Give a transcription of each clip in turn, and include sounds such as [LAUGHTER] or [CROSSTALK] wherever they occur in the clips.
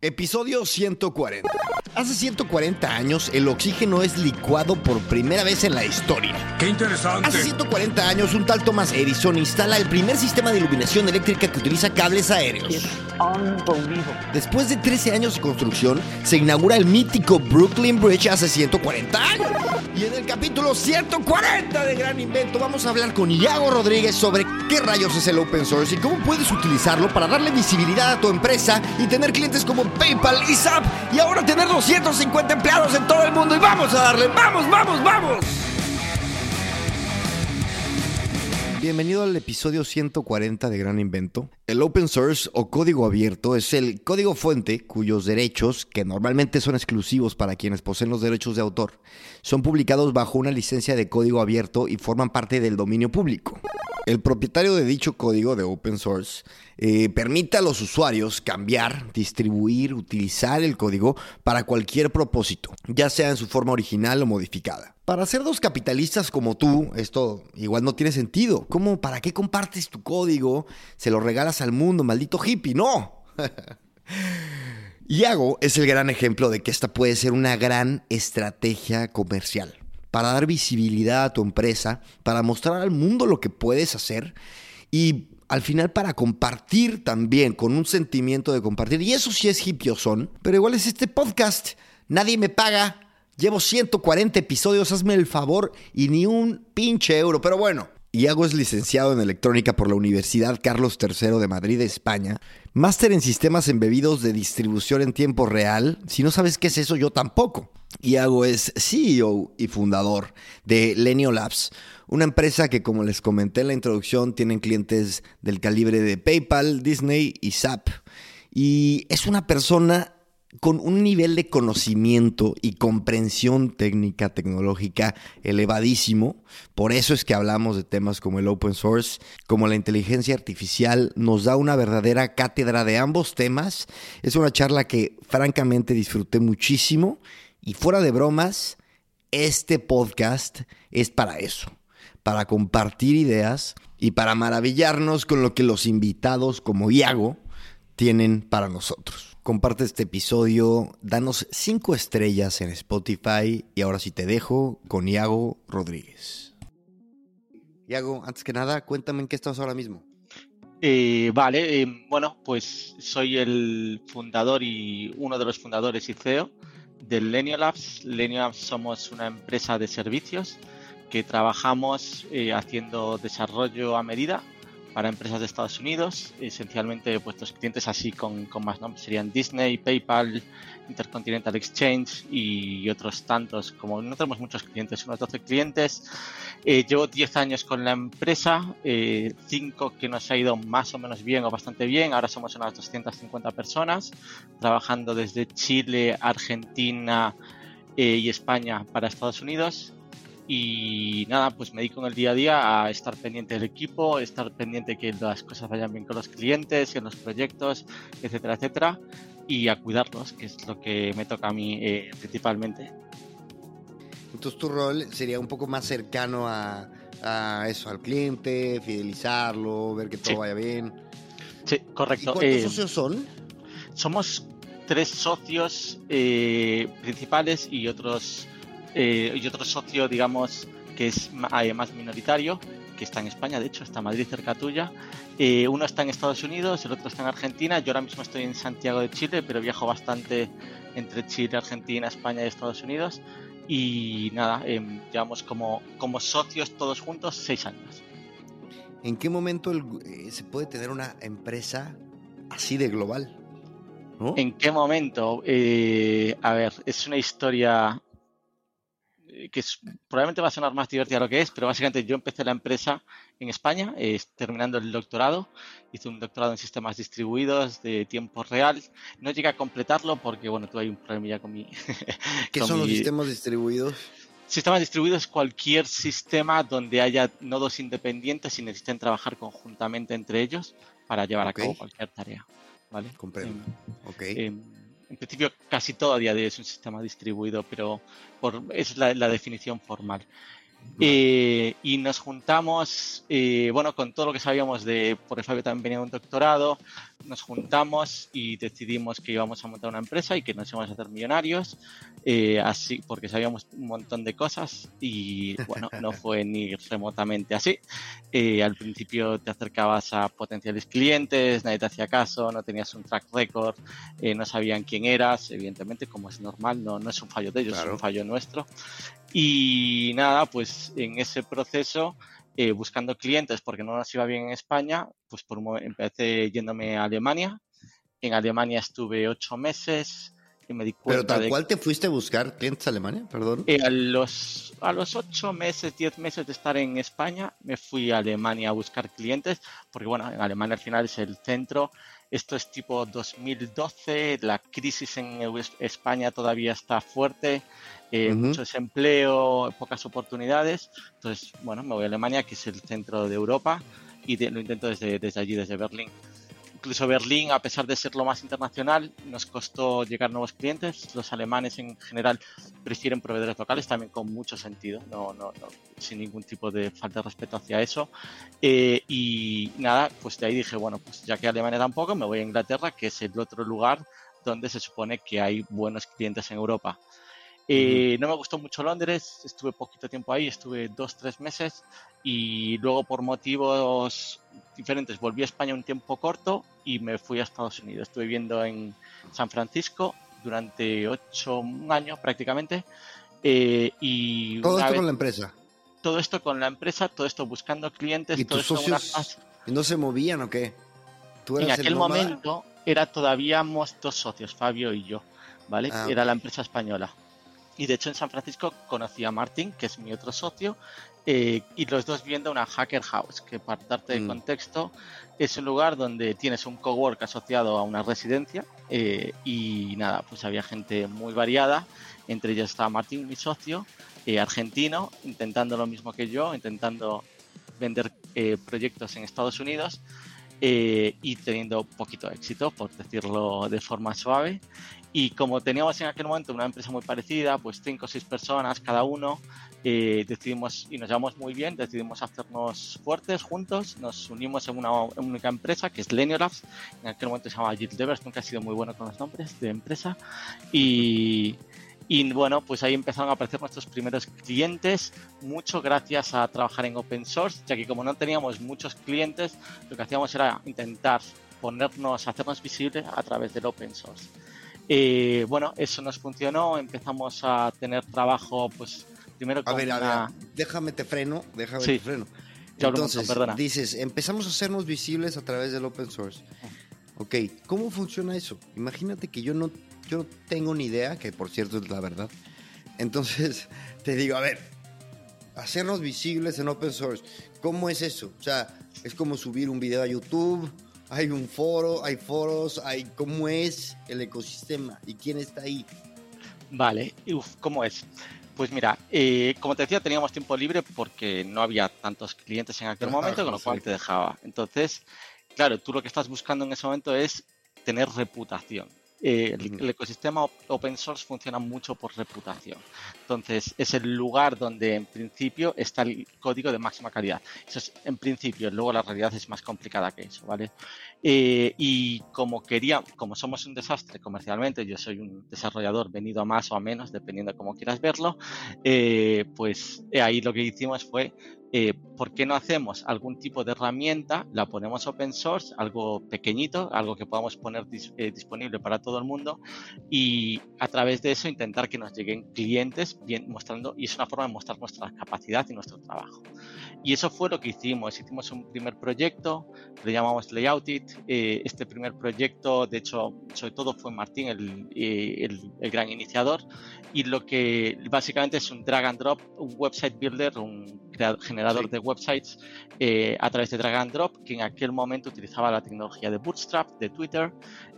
Episodio 140. Hace 140 años el oxígeno es licuado por primera vez en la historia. ¡Qué interesante! Hace 140 años un tal Thomas Edison instala el primer sistema de iluminación eléctrica que utiliza cables aéreos. Después de 13 años de construcción, se inaugura el mítico Brooklyn Bridge hace 140 años. Y en el capítulo 140 de Gran Invento vamos a hablar con Iago Rodríguez sobre qué rayos es el open source y cómo puedes utilizarlo para darle visibilidad a tu empresa y tener clientes como PayPal y SAP y ahora tener 250 empleados en todo el mundo y vamos a darle, vamos, vamos, vamos. Bienvenido al episodio 140 de Gran Invento. El open source o código abierto es el código fuente cuyos derechos, que normalmente son exclusivos para quienes poseen los derechos de autor, son publicados bajo una licencia de código abierto y forman parte del dominio público. El propietario de dicho código de open source eh, permite a los usuarios cambiar, distribuir, utilizar el código para cualquier propósito, ya sea en su forma original o modificada. Para ser dos capitalistas como tú, esto igual no tiene sentido. ¿Cómo? ¿Para qué compartes tu código? Se lo regalas al mundo, maldito hippie. No. [LAUGHS] Iago es el gran ejemplo de que esta puede ser una gran estrategia comercial para dar visibilidad a tu empresa, para mostrar al mundo lo que puedes hacer y al final para compartir también, con un sentimiento de compartir. Y eso sí es son, pero igual es este podcast. Nadie me paga. Llevo 140 episodios, hazme el favor y ni un pinche euro. Pero bueno, Iago es licenciado en electrónica por la Universidad Carlos III de Madrid, España. Máster en sistemas embebidos de distribución en tiempo real. Si no sabes qué es eso, yo tampoco. Iago es CEO y fundador de Lenio Labs, una empresa que, como les comenté en la introducción, tienen clientes del calibre de PayPal, Disney y SAP. Y es una persona con un nivel de conocimiento y comprensión técnica, tecnológica elevadísimo. Por eso es que hablamos de temas como el open source, como la inteligencia artificial. Nos da una verdadera cátedra de ambos temas. Es una charla que francamente disfruté muchísimo y fuera de bromas, este podcast es para eso, para compartir ideas y para maravillarnos con lo que los invitados como Iago tienen para nosotros. Comparte este episodio, danos cinco estrellas en Spotify y ahora sí te dejo con Iago Rodríguez. Iago, antes que nada, cuéntame en qué estás ahora mismo. Eh, vale, eh, bueno, pues soy el fundador y uno de los fundadores y CEO del Lenio Labs. Lenio Labs somos una empresa de servicios que trabajamos eh, haciendo desarrollo a medida para empresas de Estados Unidos, esencialmente puestos clientes así con, con, más nombres serían Disney, PayPal, Intercontinental Exchange y otros tantos, como no tenemos muchos clientes, unos 12 clientes. Eh, llevo 10 años con la empresa, 5 eh, que nos ha ido más o menos bien o bastante bien, ahora somos unas 250 personas, trabajando desde Chile, Argentina eh, y España para Estados Unidos y nada, pues me dedico en el día a día a estar pendiente del equipo, estar pendiente que las cosas vayan bien con los clientes, en los proyectos, etcétera, etcétera, y a cuidarlos, que es lo que me toca a mí eh, principalmente. Entonces tu rol sería un poco más cercano a, eso, al cliente, fidelizarlo, ver que todo vaya bien. Sí, correcto. ¿Y cuántos eh, socios son? Somos tres socios eh, principales y otros eh, y otro socio, digamos, que es más minoritario, que está en España, de hecho, está en Madrid cerca tuya. Eh, uno está en Estados Unidos, el otro está en Argentina. Yo ahora mismo estoy en Santiago de Chile, pero viajo bastante entre Chile, Argentina, España y Estados Unidos. Y nada, em, llevamos como, como socios todos juntos seis años. ¿En qué momento eh, se puede tener una empresa así de global? ¿En qué momento? a ver, es una historia eh, que probablemente va a sonar más divertida lo que es, pero básicamente yo empecé la empresa en España, terminando el doctorado. Hice un doctorado en sistemas distribuidos de tiempo real. No llegué a completarlo porque, bueno, tuve un problema con mi... [LAUGHS] ¿Qué son los sistemas distribuidos? Sistemas distribuidos es cualquier sistema donde haya nodos independientes y necesiten trabajar conjuntamente entre ellos para llevar a cabo cualquier tarea. ¿vale? Comprendo. ok. Em, en principio casi todo a día de hoy es un sistema distribuido, pero es la, definición formal. Eh, y nos juntamos, eh, bueno, con todo lo que sabíamos de, por Fabio también venía un doctorado, nos juntamos y decidimos que íbamos a montar una empresa y que nos íbamos a hacer millonarios, eh, así porque sabíamos un montón de cosas y bueno, [LAUGHS] no fue ni remotamente así. Eh, al principio te acercabas a potenciales clientes, nadie te hacía caso, no tenías un track record, eh, no sabían quién eras, evidentemente, como es normal, no, no es un fallo de ellos, es un fallo nuestro. Y nada, pues en ese proceso eh, buscando clientes porque no nos iba bien en España, pues por empecé yéndome a Alemania. En Alemania estuve ocho meses y me di cuenta ¿Pero tal cual te fuiste a buscar clientes a Alemania? Perdón. Eh, a, los, a los ocho meses, diez meses de estar en España, me fui a Alemania a buscar clientes porque, bueno, en Alemania al final es el centro. Esto es tipo 2012, la crisis en España todavía está fuerte eh, mucho desempleo, pocas oportunidades. Entonces, bueno, me voy a Alemania, que es el centro de Europa, y lo intento desde, desde allí, desde Berlín. Incluso Berlín, a pesar de ser lo más internacional, nos costó llegar nuevos clientes. Los alemanes en general prefieren proveedores locales, también con mucho sentido, no, no, no sin ningún tipo de falta de respeto hacia eso. Eh, y nada, pues de ahí dije, bueno, pues ya que Alemania tampoco, me voy a Inglaterra, que es el otro lugar donde se supone que hay buenos clientes en Europa. Eh, no me gustó mucho Londres, estuve poquito tiempo ahí, estuve dos, tres meses y luego por motivos diferentes volví a España un tiempo corto y me fui a Estados Unidos. Estuve viviendo en San Francisco durante ocho años prácticamente. Eh, y todo esto con la empresa. Todo esto con la empresa, todo esto buscando clientes. ¿Y tus socios no se movían o qué? en aquel momento era todavía dos socios, Fabio y yo, ¿vale? Ah, era la empresa española. Y de hecho en San Francisco conocí a Martín, que es mi otro socio, eh, y los dos viendo una Hacker House, que para darte de mm. contexto es un lugar donde tienes un cowork asociado a una residencia eh, y nada, pues había gente muy variada, entre ellos estaba Martín, mi socio, eh, argentino, intentando lo mismo que yo, intentando vender proyectos en Estados Unidos y teniendo poquito éxito, por decirlo de forma suave. Y como teníamos en aquel momento una empresa muy parecida, pues cinco o seis personas cada uno, eh, decidimos, y nos llevamos muy bien, decidimos hacernos fuertes juntos, nos unimos en una, única empresa que es Labs, en aquel momento se llamaba Jill Devers, nunca ha sido muy bueno con los nombres de empresa, y, y bueno, pues ahí empezaron a aparecer nuestros primeros clientes, mucho gracias a trabajar en open source, ya que como no teníamos muchos clientes, lo que hacíamos era intentar ponernos, hacernos visibles a través del open source. Eh, bueno, eso nos funcionó, empezamos a tener trabajo, pues primero con a ver, a ver, déjame te freno, déjame te freno. Entonces, dices, empezamos a hacernos visibles a través del open source. Ok, ¿cómo funciona eso? Imagínate que yo no, yo tengo ni idea, que por cierto es la verdad. Entonces, [LAUGHS] te digo, a ver, hacernos visibles en open source, ¿cómo es eso? O sea, es como subir un video a YouTube, hay un foro, hay foros, hay cómo es el ecosistema y quién está ahí. Vale, Uf, ¿cómo es? Pues mira, eh, como te decía, teníamos tiempo libre porque no había tantos clientes en aquel momento, con lo cual te dejaba. Entonces, claro, tú lo que estás buscando en ese momento es tener reputación. Eh, el, ecosistema open source funciona mucho por reputación. Entonces, es el lugar donde en principio está el código de máxima calidad. Eso es en principio, luego la realidad es más complicada que eso, ¿vale? Eh, y como quería, como somos un desastre comercialmente, yo soy un desarrollador venido a más o a menos, dependiendo de cómo quieras verlo, eh, pues ahí lo que hicimos fue eh, ¿por qué no hacemos algún tipo de herramienta, la ponemos open source, algo pequeñito, algo que podamos poner eh, disponible para todo el mundo y a través de eso intentar que nos lleguen clientes bien mostrando, y es una forma de mostrar nuestra capacidad y nuestro trabajo. Y eso fue lo que hicimos, hicimos un primer proyecto, le llamamos Layoutit, eh, este primer proyecto, de hecho, sobre todo fue Martín el, el, el gran iniciador, y lo que básicamente es un drag and drop, un website builder, un generador de websites eh, a través de drag and drop, que en aquel momento utilizaba la tecnología de Bootstrap, de Twitter,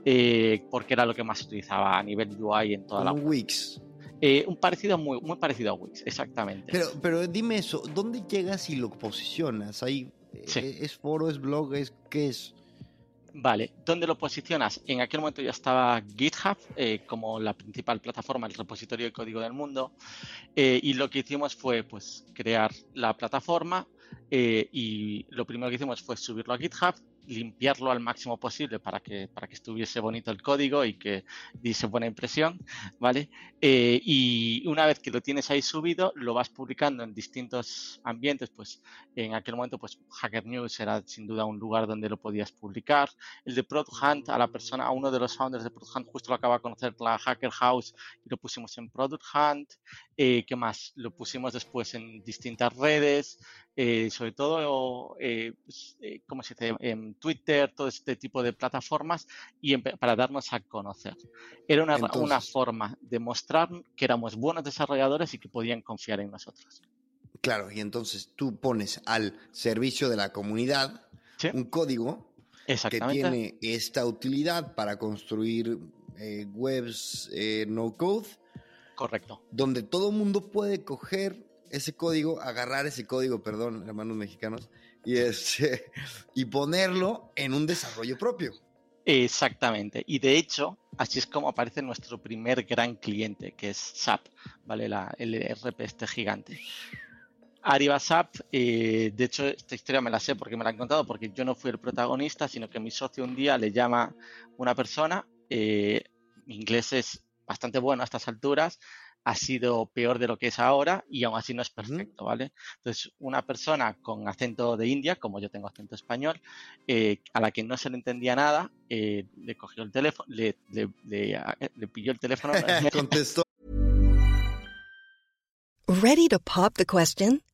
eh, porque era lo que más se utilizaba a nivel UI en toda la web. Wix. Eh, un parecido muy, muy parecido a Wix, exactamente. Pero, pero dime eso, ¿dónde llegas y lo posicionas? ¿Ahí, ¿Es foro, es blog, es qué es? Vale, ¿dónde lo posicionas? En aquel momento ya estaba GitHub eh, como la principal plataforma, el repositorio de código del mundo, eh, y lo que hicimos fue pues crear la plataforma eh, y lo primero que hicimos fue subirlo a GitHub, limpiarlo al máximo posible para que, para que estuviese bonito el código y que diese buena impresión, ¿vale? Eh, y una vez que lo tienes ahí subido, lo vas publicando en distintos ambientes, pues en aquel momento, pues Hacker News era sin duda un lugar donde lo podías publicar. El de Product Hunt, a la persona, a uno de los founders de Product Hunt, justo lo acaba de conocer la Hacker House y lo pusimos en Product Hunt. Eh, ¿Qué más? Lo pusimos después en distintas redes. Eh, sobre todo, eh, pues, eh, como se dice, en Twitter, todo este tipo de plataformas, y para darnos a conocer. Era una, una forma de mostrar que éramos buenos desarrolladores y que podían confiar en nosotros. Claro, y entonces tú pones al servicio de la comunidad un código que tiene esta utilidad para construir webs no code. Correcto. Donde todo el mundo puede coger ese código, agarrar ese código, perdón, hermanos mexicanos, y, este, [LAUGHS] y ponerlo en un desarrollo propio. Exactamente. Y de hecho, así es como aparece nuestro primer gran cliente, que es SAP, ¿vale? La, el RP este gigante. Arriba SAP, eh, de hecho, esta historia me la sé porque me la han contado, porque yo no fui el protagonista, sino que mi socio un día le llama una persona, eh, mi inglés es bastante bueno a estas alturas, ha sido peor de lo que es ahora y aún así no es perfecto, ¿vale? Entonces, una persona con acento de India, como yo tengo acento español, eh, a la que no se le entendía nada, eh, le cogió el teléfono, le, le, le, le pilló el teléfono. [LAUGHS] Contestó. ¿Ready to pop the question?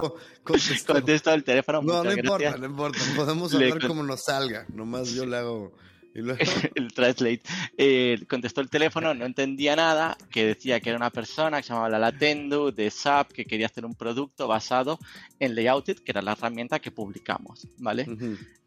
[LAUGHS] Contesta el teléfono. No, no importa, no importa. Podemos hablar como nos salga. Nomás yo le hago. [LAUGHS] [LAUGHS] el translate. Eh, contestó el teléfono, no entendía nada, que decía que era una persona que se llamaba la Latendu de SAP, que quería hacer un producto basado en Layouted, que era la herramienta que publicamos, ¿vale?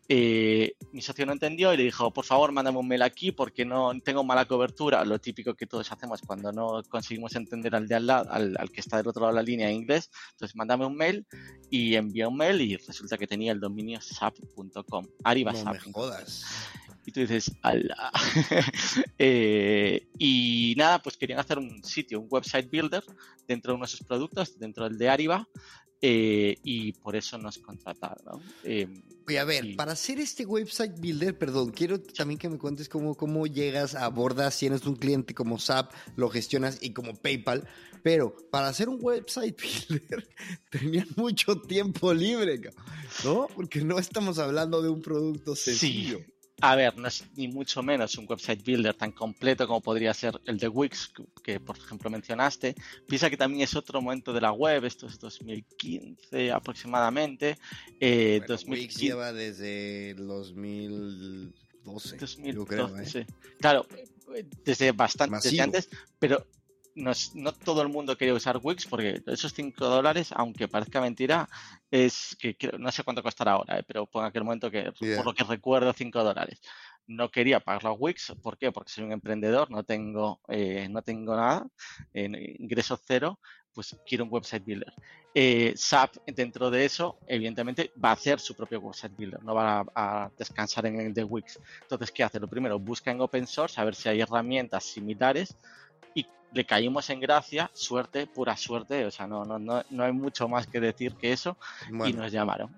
Eh, mi socio no entendió y le dijo, por favor, mándame un mail aquí porque no tengo mala cobertura, lo típico que todos hacemos cuando no conseguimos entender al de al lado, al, que está del otro lado de la línea en inglés. Entonces, mándame un mail y envió un mail y resulta que tenía el dominio sap.com. Arriba no Me jodas. Y tú dices, ala. [LAUGHS] Eh, y nada, pues querían hacer un sitio, un website builder dentro de uno de sus productos, dentro del de Ariba, eh, y por eso nos contrataron. Eh, Oye, a ver, para hacer este website builder, perdón, quiero también que me cuentes cómo, cómo llegas, abordas, tienes un cliente como SAP, lo gestionas y como PayPal, pero para hacer un website [LAUGHS] builder tenían mucho tiempo libre, ¿no? Porque no estamos hablando de un producto sencillo. Sí. A ver, no es ni mucho menos un website builder tan completo como podría ser el de Wix, que por ejemplo mencionaste. Piensa que también es otro momento de la web, esto es 2015 aproximadamente. Eh, Wix lleva desde 2012, 2012 ¿eh? Claro, desde bastante desde antes, pero no, todo el mundo quería usar Wix porque esos 5 dólares, aunque parezca mentira, es que no sé cuánto costará ahora, eh, pero por aquel momento que, por lo que recuerdo, 5 dólares. No quería pagarlo a Wix, ¿por qué? Porque soy un emprendedor, no tengo, eh, no tengo nada, ingreso cero, pues quiero un website builder. Eh, SAP, dentro de eso, evidentemente, va a hacer su propio website builder, no va a, a, descansar en el de Wix. Entonces, ¿qué hace? Lo primero, busca en open source a ver si hay herramientas similares le caímos en gracia, suerte, pura suerte, o sea, no, no, no, no hay mucho más que decir que eso y nos llamaron.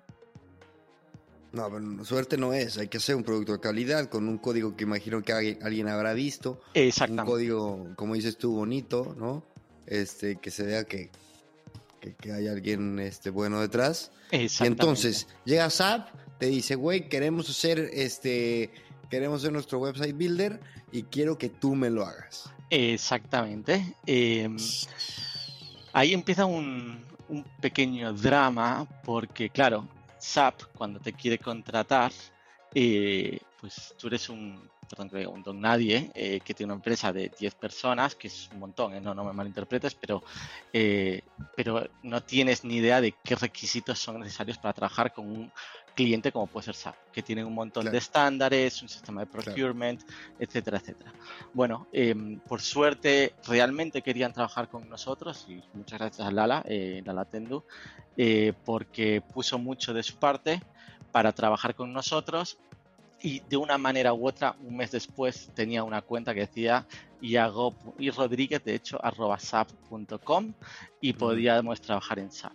No, pero suerte no es, hay que hacer un producto de calidad con un código que imagino que alguien, habrá visto. Exactamente. Un código, como dices tú, bonito, ¿no? Este, que se vea que, que, hay alguien este, bueno detrás. Exactamente. Y entonces llega SAP, te dice, güey, queremos hacer este, queremos hacer nuestro website builder y quiero que tú me lo hagas. Exactamente. Em, ahí empieza un, pequeño drama porque, claro, SAP cuando te quiere contratar, eh, pues tú eres un, perdón, un don nadie eh, que tiene una empresa de 10 personas, que es un montón, ¿eh? no, no me malinterpretes, pero, pero no tienes ni idea de qué requisitos son necesarios para trabajar con un cliente como puede ser SAP, que tiene un montón de estándares, un sistema de procurement, etcétera, etcétera. Bueno, em, por suerte realmente querían trabajar con nosotros y muchas gracias a Lala, eh, Lala Tendu, eh, porque puso mucho de su parte para trabajar con nosotros y de una manera u otra, un mes después tenía una cuenta que decía Iago y Rodríguez, de hecho, arroba sap.com y podíamos trabajar en SAP.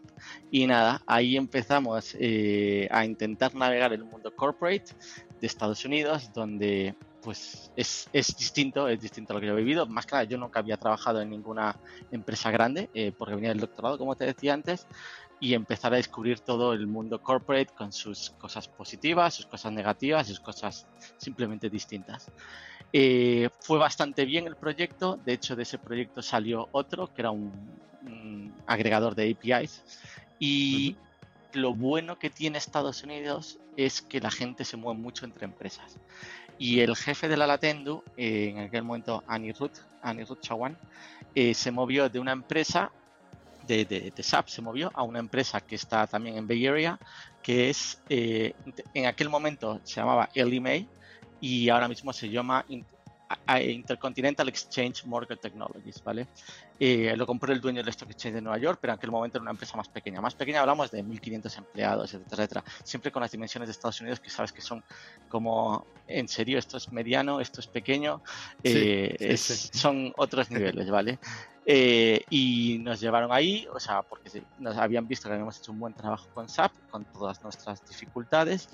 Y nada, ahí empezamos eh, a intentar navegar el mundo corporate de Estados Unidos, donde pues es, es, distinto, es distinto a lo que yo he vivido. Más nada, yo nunca había trabajado en ninguna empresa grande, eh, porque venía del doctorado, como te decía antes, y empezar a descubrir todo el mundo corporate con sus cosas positivas, sus cosas negativas, sus cosas simplemente distintas. Eh, fue bastante bien el proyecto, de hecho de ese proyecto salió otro que era un, agregador de APIs y lo bueno que tiene Estados Unidos es que la gente se mueve mucho entre empresas. Y el jefe de la Latendu, eh, en aquel momento Anirudh, Anirudh Chawan, eh, se movió de una empresa de, SAP se movió a una empresa que está también en Bay Area, que es, eh, en aquel momento se llamaba Ellie y ahora mismo se llama Intercontinental Exchange Mortgage Technologies, ¿vale? Eh, lo compró el dueño del Stock Exchange de Nueva York, pero en aquel momento era una empresa más pequeña. Más pequeña hablamos de 1.500 empleados, etcétera, etcétera. Siempre con las dimensiones de Estados Unidos que sabes que son como, en serio, esto es mediano, esto es pequeño, eh, son otros [LAUGHS] niveles, ¿vale? Eh, y nos llevaron ahí, o sea, porque nos habían visto que habíamos hecho un buen trabajo con SAP, con todas nuestras dificultades,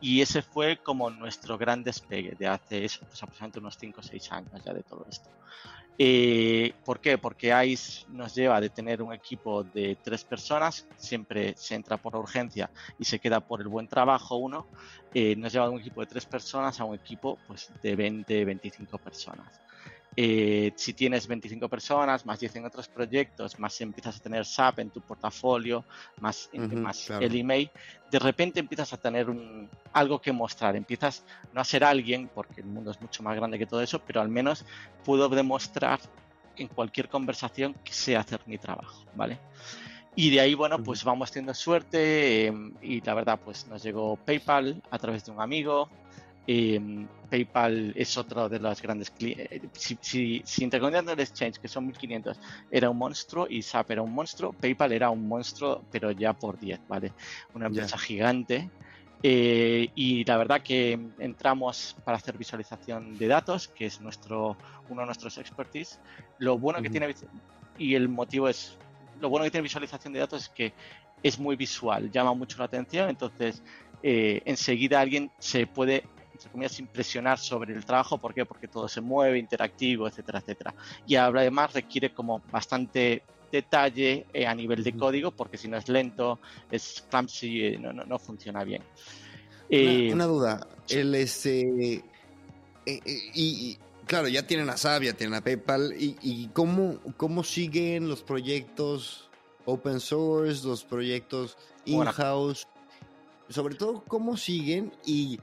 y ese fue como nuestro gran despegue de hace pues aproximadamente unos 5 o 6 años ya de todo esto. Eh, ¿Por qué? Porque ICE nos lleva de tener un equipo de tres personas, siempre se entra por urgencia y se queda por el buen trabajo uno, eh, nos lleva de un equipo de tres personas a un equipo pues, de 20, 25 personas. Eh, si tienes 25 personas, más 10 en otros proyectos, más empiezas a tener SAP en tu portafolio, más, más el email, de repente empiezas a tener un, algo que mostrar. Empiezas no a ser alguien, porque el mundo es mucho más grande que todo eso, pero al menos puedo demostrar en cualquier conversación que sé hacer mi trabajo, ¿vale? Y de ahí, bueno, pues vamos teniendo suerte em, y la verdad, pues nos llegó PayPal a través de un amigo, Em, PayPal es otro de los grandes clientes. Eh, si, si, si Intercontinental Exchange, que son 1500, era un monstruo y SAP era un monstruo, PayPal era un monstruo, pero ya por 10, ¿vale? Una empresa gigante. Eh, y la verdad que entramos para hacer visualización de datos, que es nuestro, uno de nuestros expertise. Lo bueno que tiene, y el motivo es, lo bueno que tiene visualización de datos es que es muy visual, llama mucho la atención, entonces eh, enseguida alguien se puede entre comillas, impresionar sobre el trabajo. ¿Por qué? Porque todo se mueve, interactivo, etcétera, etcétera. Y además requiere como bastante detalle eh, a nivel de código, porque si no es lento, es clumsy, eh, no, no, funciona bien. una, eh, duda, el este y, claro, ya tienen a SAP, ya tienen a PayPal, y, y cómo, cómo siguen los proyectos open source, los proyectos in-house, sobre todo cómo siguen y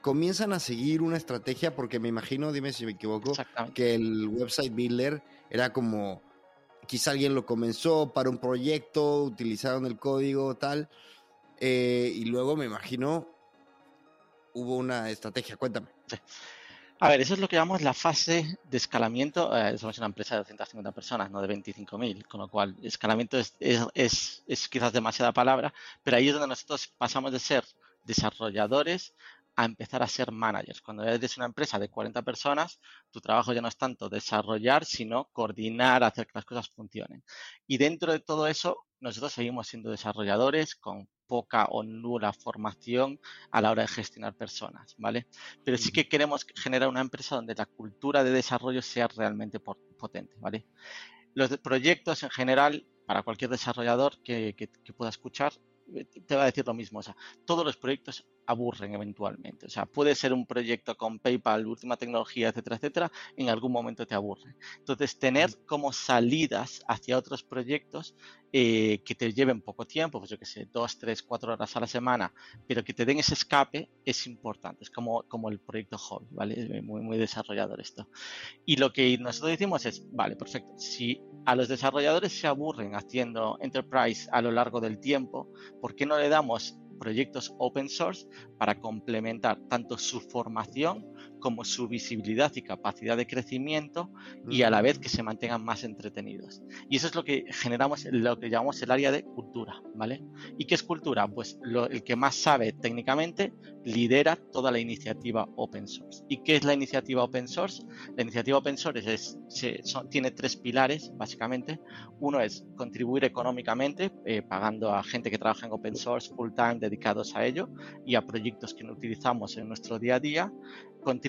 comienzan a seguir una estrategia, porque me imagino, dime si me equivoco, que el website builder era como, quizá alguien lo comenzó para un proyecto, utilizaron el código tal, eh, y luego me imagino hubo una estrategia, cuéntame. A ver, eso es lo que llamamos la fase de escalamiento. Eh, somos una empresa de 250 personas, no de 25.000, con lo cual escalamiento es, es, es, quizás demasiada palabra, pero ahí es donde nosotros pasamos de ser desarrolladores a empezar a ser managers. Cuando eres una empresa de 40 personas, tu trabajo ya no es tanto desarrollar, sino coordinar, hacer que las cosas funcionen. Y dentro de todo eso, nosotros seguimos siendo desarrolladores con poca o nula formación a la hora de gestionar personas, ¿vale? Pero sí que queremos generar una empresa donde la cultura de desarrollo sea realmente potente, ¿vale? Los proyectos en general, para cualquier desarrollador que, que pueda escuchar, te va a decir lo mismo. O sea, todos los proyectos aburren eventualmente. O sea, puede ser un proyecto con PayPal, última tecnología, etcétera, etcétera, en algún momento te aburre. Entonces, tener como salidas hacia otros proyectos eh, que te lleven poco tiempo, pues yo que sé, dos, tres, cuatro horas a la semana, pero que te den ese escape es importante. Es como, como el proyecto hobby, ¿vale? Es muy, muy desarrollador esto. Y lo que nosotros decimos es, vale, perfecto. Si a los desarrolladores se aburren haciendo enterprise a lo largo del tiempo, ¿por qué no le damos proyectos open source para complementar tanto su formación como su visibilidad y capacidad de crecimiento y a la vez que se mantengan más entretenidos. Y eso es lo que generamos, lo que llamamos el área de cultura, ¿vale? ¿Y qué es cultura? Pues el que más sabe técnicamente lidera toda la iniciativa open source. ¿Y qué es la iniciativa open source? La iniciativa open source es, tiene tres pilares, básicamente. Uno es contribuir económicamente, eh, pagando a gente que trabaja en open source full time dedicados a ello y a proyectos que no utilizamos en nuestro día a día contribuir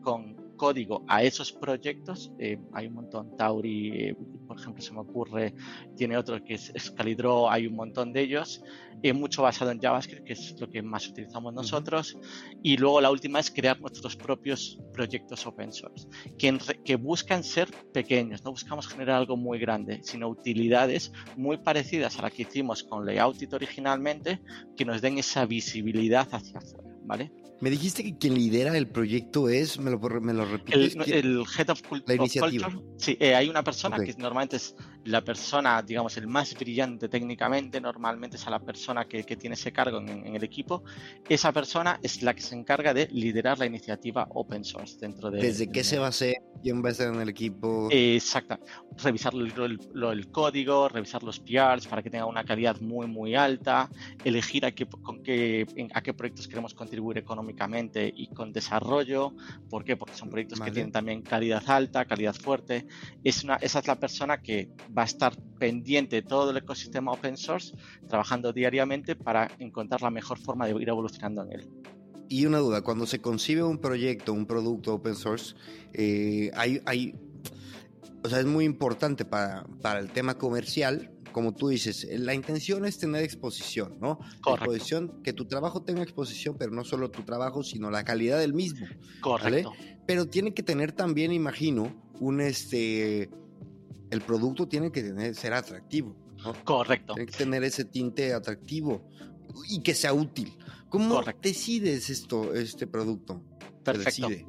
con código a esos proyectos. Eh, hay un montón, Tauri, eh, por ejemplo, se me ocurre, tiene otro que es Scalidro, hay un montón de ellos, eh, mucho basado en JavaScript, que es lo que más utilizamos nosotros. Y luego la última es crear nuestros propios proyectos open source, que, que buscan ser pequeños, no buscamos generar algo muy grande, sino utilidades muy parecidas a la que hicimos con Layoutit originalmente, que nos den esa visibilidad hacia afuera, ¿vale? Me dijiste que quien lidera el proyecto es, me lo, me lo repites. El, el, Head of, Cult la iniciativa. Culture. Sí, eh, hay una persona okay. que normalmente es la persona, digamos, el más brillante técnicamente, normalmente es a la persona que, que tiene ese cargo en, en, el equipo. Esa persona es la que se encarga de liderar la iniciativa open source dentro de... ¿Desde qué se va a hacer? ¿Quién va a estar en el equipo? Exacto. Revisar el, el, el, código, revisar los PRs para que tenga una calidad muy, muy alta, elegir a qué, con qué, a qué proyectos queremos contribuir económicamente y con desarrollo. ¿Por qué? Porque son proyectos vale. que tienen también calidad alta, calidad fuerte. Es una, esa es la persona que va a estar pendiente todo el ecosistema open source, trabajando diariamente para encontrar la mejor forma de ir evolucionando en él. Y una duda, cuando se concibe un proyecto, un producto open source, eh, hay, hay, o sea, es muy importante para, para el tema comercial como tú dices, la intención es tener exposición, ¿no? Correcto. Exposición, que tu trabajo tenga exposición, pero no solo tu trabajo, sino la calidad del mismo. Correcto. ¿vale? Pero tiene que tener también, imagino, un este. El producto tiene que tener, ser atractivo. ¿no? Correcto. Tiene que tener ese tinte atractivo y que sea útil. ¿Cómo Correcto. decides esto, este producto? Perfecto. Decide?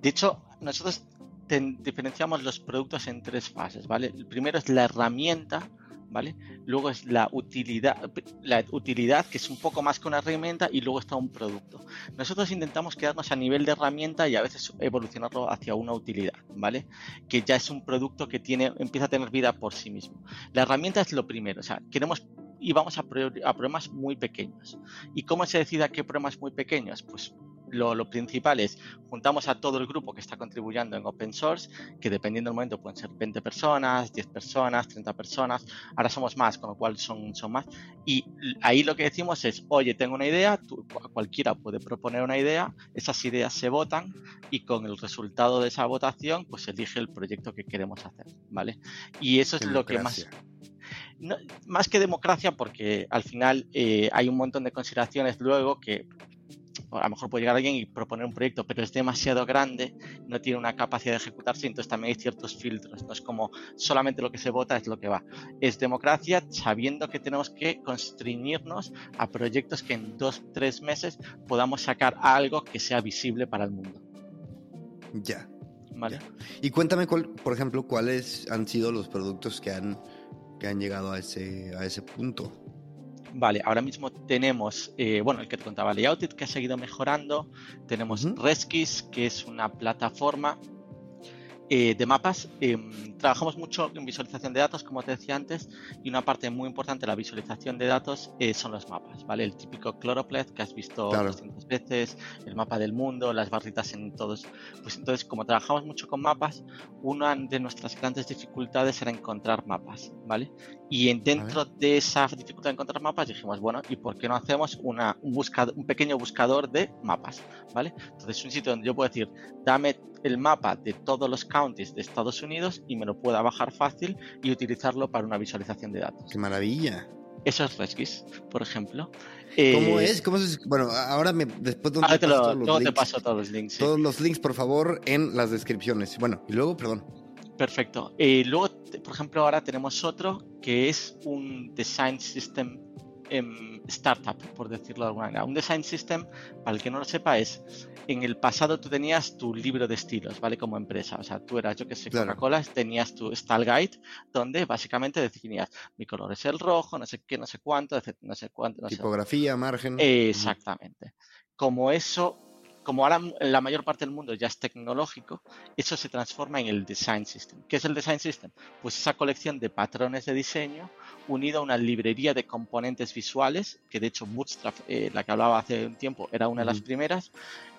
De hecho, nosotros diferenciamos los productos en tres fases, ¿vale? El primero es la herramienta ¿vale? Luego es la utilidad, la utilidad, que es un poco más que una herramienta, y luego está un producto. Nosotros intentamos quedarnos a nivel de herramienta y a veces evolucionarlo hacia una utilidad, ¿vale? Que ya es un producto que tiene, empieza a tener vida por sí mismo. La herramienta es lo primero, o sea, queremos y vamos a, a problemas muy pequeños. ¿Y cómo se decide a qué problemas muy pequeños? Pues lo, lo, principal es juntamos a todo el grupo que está contribuyendo en open source, que dependiendo del momento pueden ser 20 personas, 10 personas, 30 personas, ahora somos más, con lo cual son, son más. Y ahí lo que decimos es, oye, tengo una idea, tú, cualquiera puede proponer una idea, esas ideas se votan y con el resultado de esa votación, pues se elige el proyecto que queremos hacer, ¿vale? Y eso es Democracia. lo que más... No, más que democracia, porque al final eh, hay un montón de consideraciones luego que a lo mejor puede llegar alguien y proponer un proyecto, pero es demasiado grande, no tiene una capacidad de ejecutarse, entonces también hay ciertos filtros. No es como solamente lo que se vota es lo que va. Es democracia sabiendo que tenemos que constreñirnos a proyectos que en dos, tres meses podamos sacar algo que sea visible para el mundo. Ya. ¿Vale? Ya. Y cuéntame, cuál, por ejemplo, cuáles han sido los productos que han, que han llegado a ese, a ese punto. Vale, ahora mismo tenemos, eh, bueno, el que te contaba, Layoutit, que ha seguido mejorando. Tenemos uh -huh. Reskis, que es una plataforma eh, de mapas. Eh, trabajamos mucho en visualización de datos, como te decía antes, y una parte muy importante de la visualización de datos eh, son los mapas, ¿vale? El típico Chloropleth que has visto claro. 200 veces, el mapa del mundo, las barritas en todos. Pues entonces, como trabajamos mucho con mapas, una de nuestras grandes dificultades era encontrar mapas, ¿vale? Y en, dentro de esa dificultad de encontrar mapas dijimos, bueno, ¿y por qué no hacemos una, un, buscador, un pequeño buscador de mapas, ¿vale? Entonces, un sitio donde yo puedo decir, dame el mapa de todos los counties de Estados Unidos y me lo pueda bajar fácil y utilizarlo para una visualización de datos. ¡Qué maravilla! Eso es Reskis, por ejemplo. ¿Cómo eh, es? ¿Cómo es? Bueno, ahora me, después ahora te, lo, luego te paso todos los links. Todos sí. los links, por favor, en las descripciones. Bueno, y luego, perdón. Perfecto. Eh, luego, por ejemplo, ahora tenemos otro que es un Design System em, startup, por decirlo de alguna manera. Un design system, para el que no lo sepa, es en el pasado tú tenías tu libro de estilos, ¿vale? Como empresa. O sea, tú eras, yo que sé, Coca-Cola, tenías tu Style Guide, donde básicamente definías mi color es el rojo, no sé qué, no sé cuánto, no sé cuánto. Tipografía, margen. Exactamente. Como eso como ahora la mayor parte del mundo ya es tecnológico, eso se transforma en el design system. ¿Qué es el design system? Pues esa colección de patrones de diseño unido a una librería de componentes visuales, que de hecho Bootstrap, eh, la que hablaba hace un tiempo, era una de las primeras,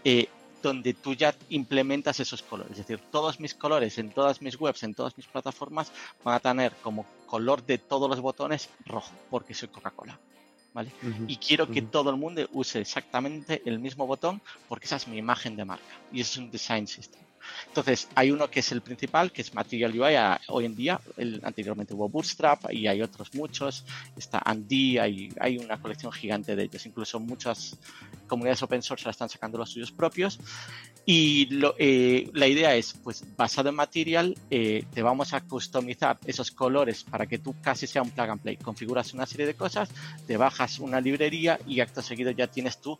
eh, donde tú ya implementas esos colores. Es decir, todos mis colores en todas mis webs, en todas mis plataformas, van a tener como color de todos los botones rojo, porque soy Coca-Cola. ¿Vale? y quiero que todo el mundo use exactamente el mismo botón porque esa es mi imagen de marca y eso es un design system. Entonces, hay uno que es el principal, que es Material UI hoy en día. El, anteriormente hubo Bootstrap y hay otros muchos. Está Andy, hay, hay una colección gigante de ellos. Incluso muchas comunidades open source la están sacando los suyos propios. Y eh, la idea es, pues basado en Material, eh, te vamos a customizar esos colores para que tú casi sea un plug and play. Configuras una serie de cosas, te bajas una librería y acto seguido ya tienes tu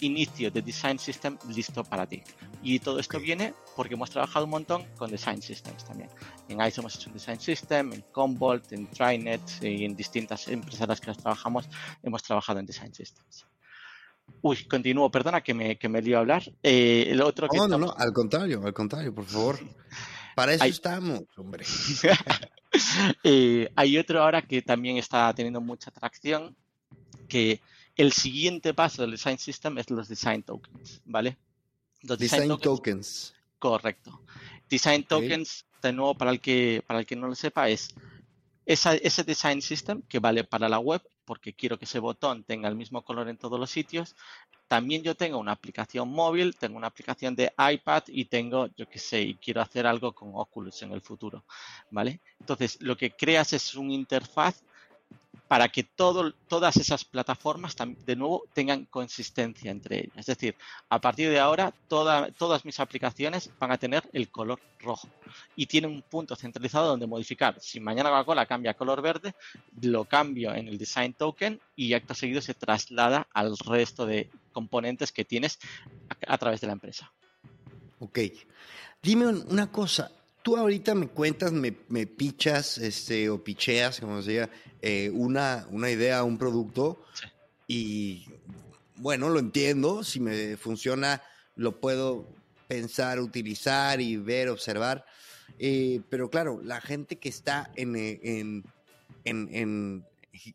inicio de Design System listo para ti. Y todo esto viene porque hemos trabajado un montón con Design Systems también. En ICE hemos hecho un Design System, en Commvault, en Trinet y en distintas empresas las que las trabajamos hemos trabajado en Design Systems. Uy, continúo, perdona que me, que me lío a hablar. Eh, el otro no, no, no, al contrario, al contrario, por favor. Para eso estamos, hombre. [LAUGHS] Eh, hay otro ahora que también está teniendo mucha atracción, que el siguiente paso del Design System es los Design Tokens, ¿vale? design, tokens, Correcto. Design Tokens, de nuevo, para el que, para el que no lo sepa, es ese Design System que vale para la web porque quiero que ese botón tenga el mismo color en todos los sitios. También yo tengo una aplicación móvil, tengo una aplicación de iPad y tengo, yo qué sé, y quiero hacer algo con Oculus en el futuro, ¿vale? Entonces, lo que creas es un interfaz para que todas esas plataformas de nuevo tengan consistencia entre ellas. Es decir, a partir de ahora todas mis aplicaciones van a tener el color rojo y tiene un punto centralizado donde modificar. Si mañana Coca-Cola cambia a color verde, lo cambio en el design token y acto seguido se traslada al resto de componentes que tienes a, a través de la empresa. Ok. Dime una cosa, tú ahorita me cuentas, me, me pichas este, o picheas, como se diga, eh, una, una idea, un producto y bueno, lo entiendo, si me funciona lo puedo pensar, utilizar y ver, observar. Eh, pero claro, la gente que está en, eh, en, en,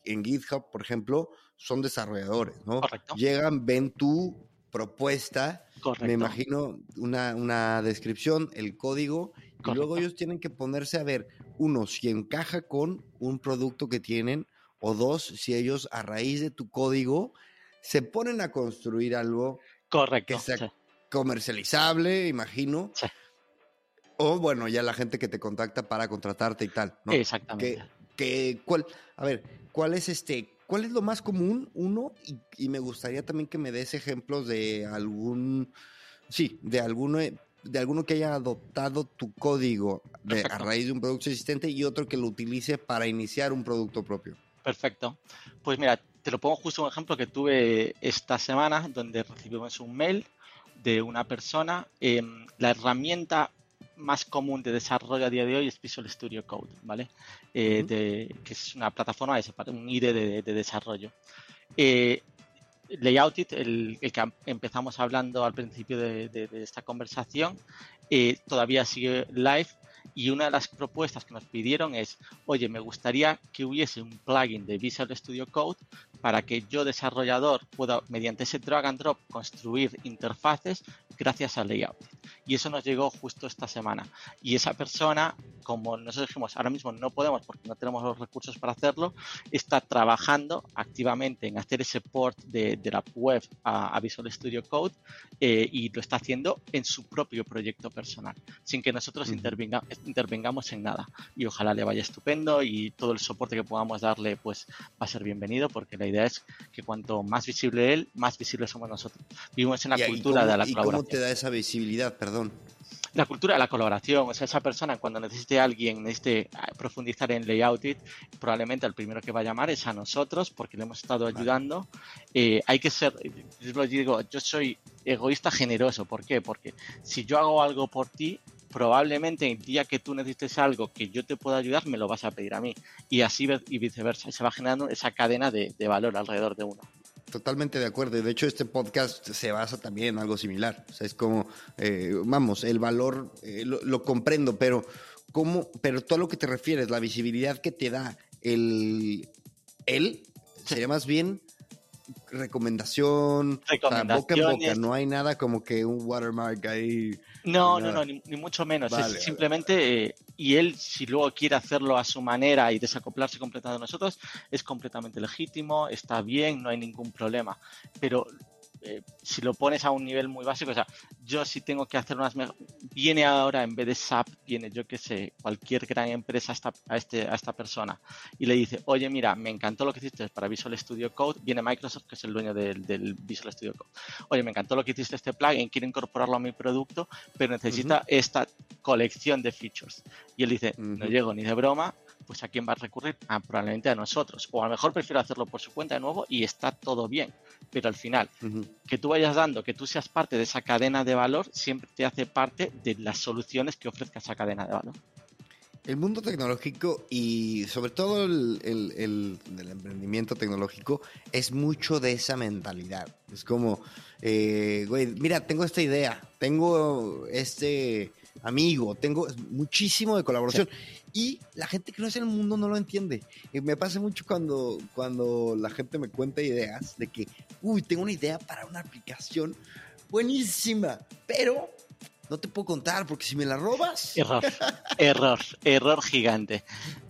en, GitHub, por ejemplo, son desarrolladores, ¿no? Llegan, ven tu propuesta, me imagino una, una descripción, el código y luego ellos tienen que ponerse a ver, uno, si encaja con un producto que tienen, o dos, si ellos a raíz de tu código se ponen a construir algo Correcto, que sea comercializable, imagino. O bueno, ya la gente que te contacta para contratarte y tal. ¿no? Exactamente. Que, ¿cuál, a ver, ¿cuál es este? ¿Cuál es lo más común? Uno, y, y me gustaría también que me des ejemplos de algún, sí, de alguno de alguno que haya adoptado tu código a raíz de un producto existente y otro que lo utilice para iniciar un producto propio. Perfecto. Pues mira, te lo pongo justo un ejemplo que tuve esta semana donde recibimos un mail de una persona. Em, la herramienta más común de desarrollo a día de hoy es Visual Studio Code, ¿vale? Eh, que es una plataforma, de, un IDE de, de desarrollo. Eh, Layoutit, el, el, que empezamos hablando al principio de, esta conversación, eh, todavía sigue live y una de las propuestas que nos pidieron es, oye, me gustaría que hubiese un plugin de Visual Studio Code para que yo desarrollador pueda mediante ese drag and drop construir interfaces gracias a Layout. Y eso nos llegó justo esta semana. Y esa persona, como nosotros dijimos, ahora mismo no podemos porque no tenemos los recursos para hacerlo, está trabajando activamente en hacer ese port de, la web a, Visual Studio Code eh, y lo está haciendo en su propio proyecto personal, sin que nosotros intervengamos en nada. Y ojalá le vaya estupendo y todo el soporte que podamos darle pues va a ser bienvenido porque la idea es que cuanto más visible él, más visible somos nosotros. Vivimos en la cultura de la colaboración. ¿Cómo te da esa visibilidad? Perdón. La cultura de la colaboración, o sea, esa persona cuando necesite a alguien, necesite ah, profundizar en layout, probablemente el primero que va a llamar es a nosotros porque le hemos estado ayudando. Eh, hay que ser, yo digo, yo soy egoísta generoso. ¿Por qué? Porque si yo hago algo por ti, probablemente el día que tú necesites algo que yo te pueda ayudar, me lo vas a pedir a mí. Y así y viceversa. Se va generando esa cadena de, valor alrededor de uno. Totalmente de acuerdo. De hecho, este podcast se basa también en algo similar. O sea, es como, eh, vamos, el valor eh, lo, comprendo, pero ¿cómo? Pero todo lo que te refieres, la visibilidad que te da el él, sería más bien recomendación, boca en boca, no hay nada como que un watermark ahí. No, no, no, ni, mucho menos. es simplemente, eh, y él, si luego quiere hacerlo a su manera y desacoplarse completamente de nosotros, es completamente legítimo, está bien, no hay ningún problema. Pero eh, si lo pones a un nivel muy básico, o sea, yo si tengo que hacer unas... Viene ahora, en vez de SAP, viene, yo que sé, cualquier gran empresa a esta, a, este, a esta persona y le dice, oye, mira, me encantó lo que hiciste para Visual Studio Code, viene Microsoft, que es el dueño del, Visual Studio Code. Oye, me encantó lo que hiciste este plugin, quiero incorporarlo a mi producto, pero necesita esta colección de features. Y él dice, no llego ni de broma, pues a quién va a recurrir? Ah, probablemente a nosotros. O a lo mejor prefiero hacerlo por su cuenta de nuevo y está todo bien. Pero al final, que tú vayas dando, que tú seas parte de esa cadena de valor, siempre te hace parte de las soluciones que ofrezca esa cadena de valor. El mundo tecnológico y sobre todo el, el, emprendimiento tecnológico es mucho de esa mentalidad. Es como, eh, güey, mira, tengo esta idea, tengo este amigo, tengo muchísimo de colaboración. Y la gente que no es el mundo no lo entiende. Y me pasa mucho cuando, cuando la gente me cuenta ideas de que, uy, tengo una idea para una aplicación buenísima, pero no te puedo contar porque si me la robas. Error, error, error gigante.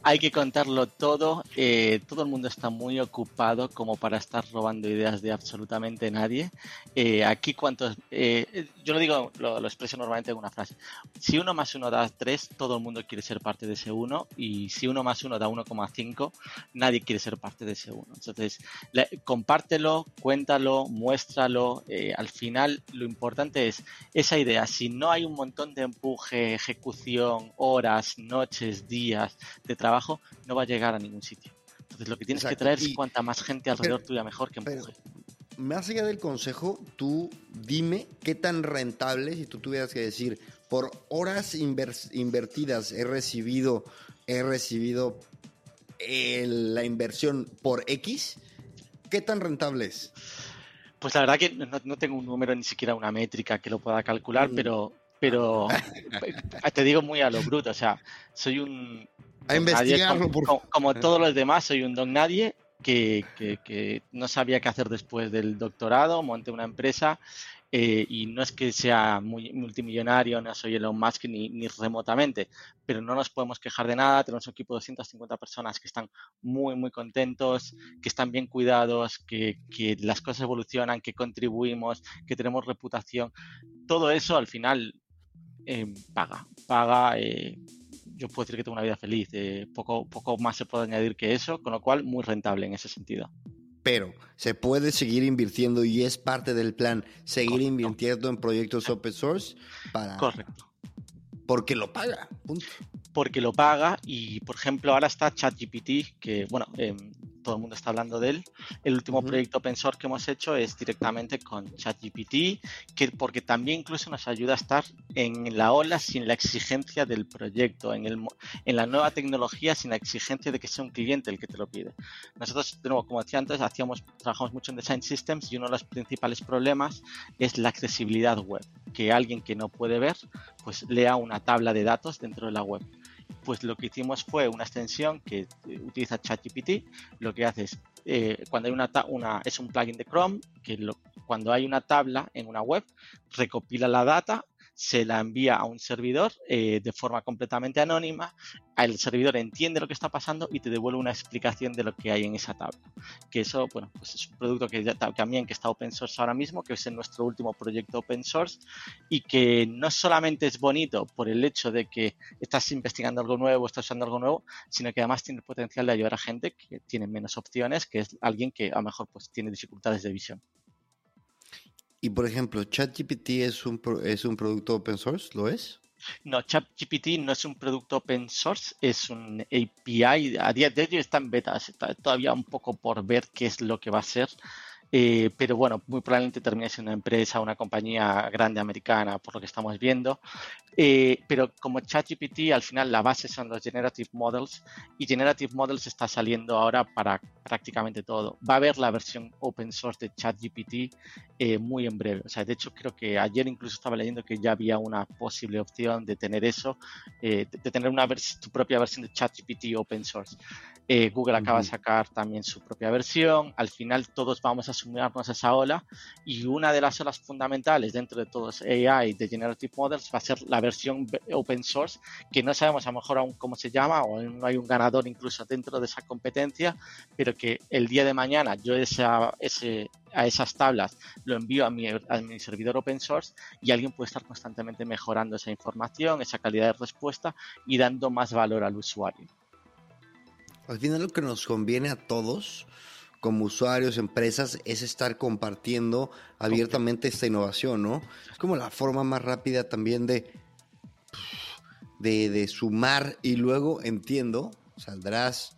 Hay que contarlo todo. Eh, todo el mundo está muy ocupado como para estar robando ideas de absolutamente nadie. Eh, aquí cuántos... Eh, yo lo digo, lo, expreso normalmente en una frase. Si uno más uno da tres, todo el mundo quiere ser parte de ese uno. Y si uno más uno da 1,5, nadie quiere ser parte de ese uno. Entonces, compártelo, cuéntalo, muéstralo. al final, lo importante es esa idea. Si no hay un montón de empuje, ejecución, horas, noches, días de trabajo, no va a llegar a ningún sitio. Entonces lo que tienes que traer es cuanta más gente alrededor tuya mejor que empuje. más allá del consejo, tú dime qué tan rentable, si tú tuvieras que decir, por horas invertidas he recibido, he recibido la inversión por X, ¿qué tan rentable es? Pues la verdad que no, tengo un número ni siquiera una métrica que lo pueda calcular, mm. pero, pero [LAUGHS] te digo muy a lo bruto, o sea, soy un... A investigarlo, como, como, todos los demás, soy un don nadie que, que, que, no sabía qué hacer después del doctorado, monté una empresa eh, y no es que sea muy multimillonario, no soy Elon Musk ni, ni, remotamente, pero no nos podemos quejar de nada. Tenemos un equipo de 250 personas que están muy, muy contentos, que están bien cuidados, que, las cosas evolucionan, que contribuimos, que tenemos reputación. Todo eso al final eh, paga, paga. Eh, yo puedo decir que tengo una vida feliz. poco, poco más se puede añadir que eso, con lo cual muy rentable en ese sentido pero se puede seguir invirtiendo y es parte del plan seguir invirtiendo en proyectos open source para... Correcto. Porque lo paga, Porque lo paga y, por ejemplo, ahora está ChatGPT, que, bueno, eh, todo el mundo está hablando de él. El último proyecto open source que hemos hecho es directamente con ChatGPT, que porque también incluso nos ayuda a estar en la ola sin la exigencia del proyecto, en, el, en la nueva tecnología sin la exigencia de que sea un cliente el que te lo pide. Nosotros, de nuevo, como decía antes, hacíamos, trabajamos mucho en Design Systems y uno de los principales problemas es la accesibilidad web, que alguien que no puede ver, pues lea una tabla de datos dentro de la web pues lo que hicimos fue una extensión que eh, utiliza ChatGPT. Lo que hace es, eh, cuando hay una, una, es un plugin de Chrome, que cuando hay una tabla en una web, recopila la data se la envía a un servidor eh, de forma completamente anónima, el servidor entiende lo que está pasando y te devuelve una explicación de lo que hay en esa tabla. Que eso, bueno, pues es un producto que también que está open source ahora mismo, que es en nuestro último proyecto open source y que no solamente es bonito por el hecho de que estás investigando algo nuevo, estás usando algo nuevo, sino que además tiene el potencial de ayudar a gente que tiene menos opciones, que es alguien que a lo mejor pues tiene dificultades de visión. Y por ejemplo, ChatGPT es un, es un producto open source, ¿lo es? No, ChatGPT no es un producto open source, es un API. A día de hoy está en beta, está todavía un poco por ver qué es lo que va a ser. Eh, pero bueno, muy probablemente termine siendo una empresa, una compañía grande americana, por lo que estamos viendo. Eh, pero como ChatGPT, al final la base son los Generative Models y Generative Models está saliendo ahora para prácticamente todo. Va a haber la versión open source de ChatGPT eh, muy en breve. O sea, de hecho, creo que ayer incluso estaba leyendo que ya había una posible opción de tener eso, de, tener una tu propia versión de ChatGPT open source. Google acaba de sacar también su propia versión. Al final, todos vamos a sumarnos a esa ola y una de las olas fundamentales dentro de todos AI de Generative Models va a ser la versión open source que no sabemos a lo mejor aún cómo se llama o no hay un ganador incluso dentro de esa competencia, pero que el día de mañana yo esa, ese, a esas tablas lo envío a mi, a mi servidor open source y alguien puede estar constantemente mejorando esa información, esa calidad de respuesta y dando más valor al usuario. Al final lo que nos conviene a todos como usuarios, empresas, es estar compartiendo abiertamente esta innovación, ¿no? Es como la forma más rápida también de, de, sumar y luego, entiendo, saldrás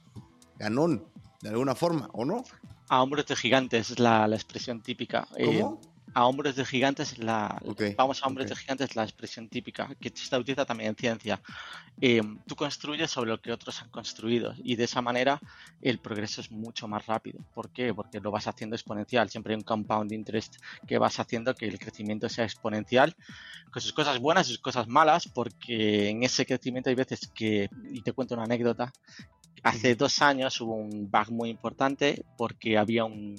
ganón, de alguna forma, ¿o no? A hombros de gigantes es la, expresión típica. Eh, ¿Cómo? A hombres de gigantes, la, vamos a hombres de gigantes, la expresión típica, que se utiliza también en ciencia. Eh, tú construyes sobre lo que otros han construido y de esa manera el progreso es mucho más rápido. ¿Por qué? Porque lo vas haciendo exponencial. Siempre hay un compound interest que vas haciendo que el crecimiento sea exponencial, con sus cosas buenas y sus cosas malas, porque en ese crecimiento hay veces que, y te cuento una anécdota, Hace dos años hubo un bug muy importante porque había un,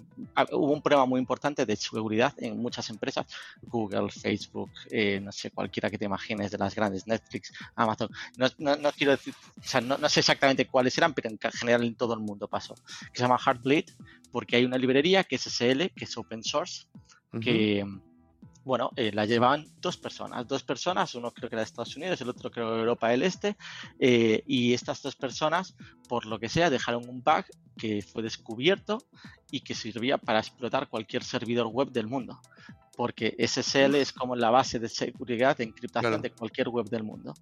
hubo un problema muy importante de seguridad en muchas empresas, Google, Facebook, eh, no sé, cualquiera que te imagines de las grandes, Netflix, Amazon. No, no, quiero decir, o sea, no, no, sé exactamente cuáles eran, pero en general en todo el mundo pasó. Que se llama Heartbleed porque hay una librería que es SL, que es open source, que bueno, eh, la llevaban dos personas, dos personas, uno creo que era de Estados Unidos, el otro creo de Europa del Este, eh, y estas dos personas, por lo que sea, dejaron un bug que fue descubierto y que servía para explotar cualquier servidor web del mundo, porque SSL es como la base de seguridad de encriptación de cualquier web del mundo.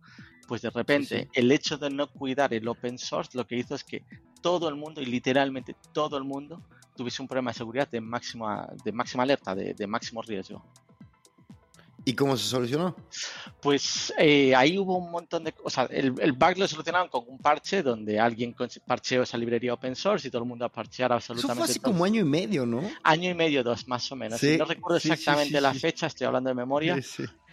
Pues de repente, el hecho de no cuidar el open source lo que hizo es que todo el mundo, y literalmente todo el mundo, tuviese un problema de seguridad de máxima, de máxima alerta, de máximo riesgo. ¿Y cómo se solucionó? Pues eh, ahí hubo un montón de cosas. El, el, bug lo solucionaron con un parche donde alguien parcheó esa librería open source y todo el mundo a parchear absolutamente. Eso fue así como año y medio, ¿no? Año y medio, dos, más o menos. no recuerdo exactamente la fecha, estoy hablando de memoria.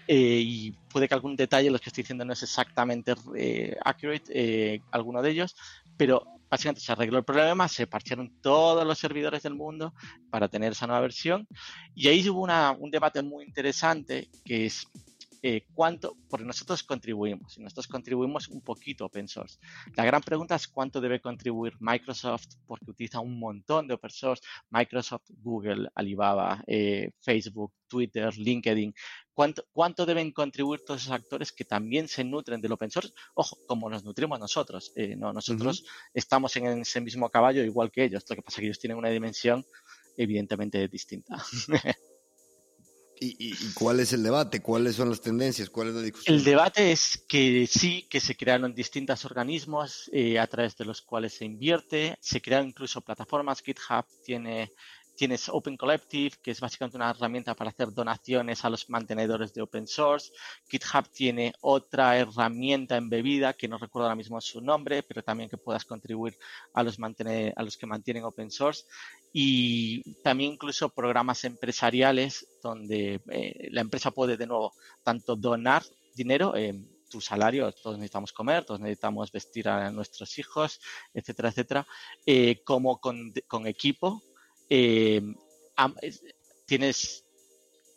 Eh, y puede que algún detalle, los que estoy diciendo, no es exactamente eh, accurate, alguno de ellos, pero básicamente se arregló el problema, se parchearon todos los servidores del mundo para tener esa nueva versión. Y ahí hubo un debate muy interesante que es eh, cuánto, porque nosotros contribuimos y nosotros contribuimos un poquito open source. La gran pregunta es cuánto debe contribuir Microsoft porque utiliza un montón de open source, Microsoft, Google, Alibaba, eh, Facebook, Twitter, LinkedIn. ¿Cuánto, ¿Cuánto deben contribuir todos esos actores que también se nutren del open source? Ojo, como nos nutrimos nosotros. Eh, no, nosotros estamos en ese mismo caballo igual que ellos. Lo que pasa es que ellos tienen una dimensión evidentemente distinta. [LAUGHS] ¿Y, cuál es el debate? ¿Cuáles son las tendencias? ¿Cuál es la discusión? El debate es que sí, que se crearon distintos organismos eh, a través de los cuales se invierte. Se crearon incluso plataformas. GitHub tiene Tienes Open Collective, que es básicamente una herramienta para hacer donaciones a los mantenedores de open source. GitHub tiene otra herramienta embebida, que no recuerdo ahora mismo su nombre, pero también que puedas contribuir a los, a los que mantienen open source. Y también incluso programas empresariales donde eh, la empresa puede de nuevo tanto donar dinero, eh, tu salario, todos necesitamos comer, todos necesitamos vestir a nuestros hijos, etcétera, etcétera, eh, como con, equipo, eh, tienes,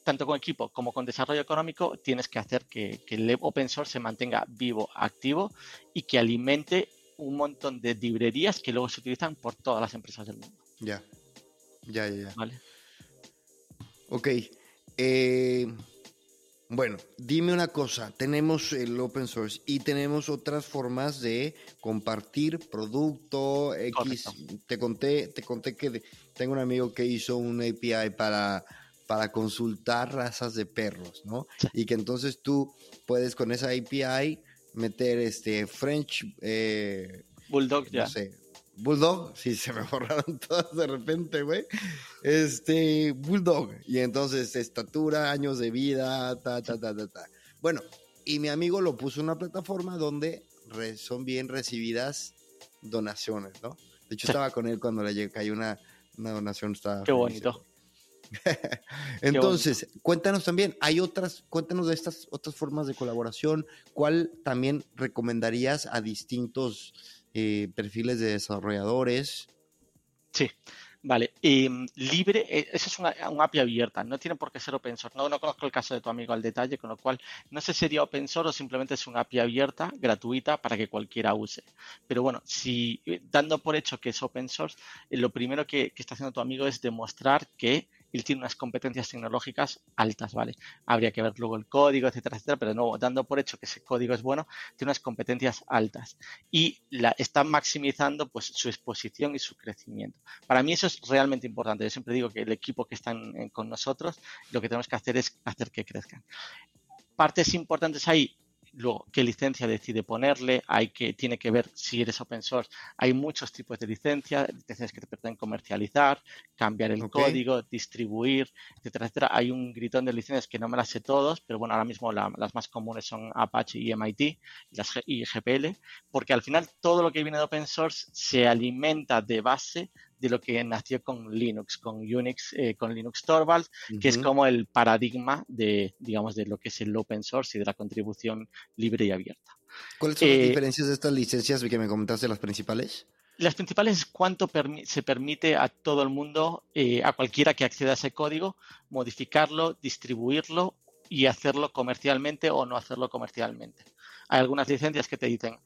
tanto con equipo como con desarrollo económico, tienes que hacer que, el open source se mantenga vivo, activo y que alimente un montón de librerías que luego se utilizan por todas las empresas del mundo. Ya, ya, ya. Vale. Ok. Eh, bueno, dime una cosa, tenemos el open source y tenemos otras formas de compartir producto X. Te conté, te conté que tengo un amigo que hizo un API para para consultar razas de perros, ¿no? Y que entonces tú puedes con esa API meter este French... Eh, Bulldog, ya. No sé, Bulldog, [LAUGHS] sí, se me borraron [LAUGHS] todas de repente, güey. Este, Bulldog. Y entonces, estatura, años de vida, ta, ta, ta, ta, ta. Bueno, y mi amigo lo puso en una plataforma donde son bien recibidas donaciones, ¿no? De hecho, estaba con él cuando le cayó una, una donación. Estaba [LAUGHS] Qué bonito. Entonces, cuéntanos también, hay otras, cuéntanos de estas otras formas de colaboración, ¿cuál también recomendarías a distintos eh, perfiles de desarrolladores? Sí, Vale, libre, eh, esa es una, API abierta, no tiene por qué ser open source. No, no conozco el caso de tu amigo al detalle, con lo cual no sé si sería open source o simplemente es una API abierta, gratuita, para que cualquiera use. Pero bueno, si eh, dando por hecho que es open source, lo primero que está haciendo tu amigo es demostrar que tiene unas competencias tecnológicas altas, ¿vale? Habría que ver luego el código, etcétera, etcétera, pero no, dando por hecho que ese código es bueno, tiene unas competencias altas y está maximizando pues su exposición y su crecimiento. Para mí eso es realmente importante. Yo siempre digo que el equipo que está con nosotros, lo que tenemos que hacer es hacer que crezcan. Partes importantes ahí, Luego, qué licencia decide ponerle, hay que, tiene que ver si eres open source. Hay muchos tipos de licencias, licencias que te permiten comercializar, cambiar el código, distribuir, etcétera, etcétera. Hay un gritón de licencias que no me las sé todos, pero bueno, ahora mismo las más comunes son Apache y MIT y, las, y GPL, porque al final todo lo que viene de open source se alimenta de base de lo que nació con Linux, con Unix, eh, con Linux Torvalds, que es como el paradigma de, digamos, de lo que es el open source y de la contribución libre y abierta. ¿Cuáles son las eh, diferencias de estas licencias que me comentaste, las principales? Las principales es cuánto se permite a todo el mundo, eh, a cualquiera que acceda a ese código, modificarlo, distribuirlo y hacerlo comercialmente o no hacerlo comercialmente. Hay algunas licencias que te dicen,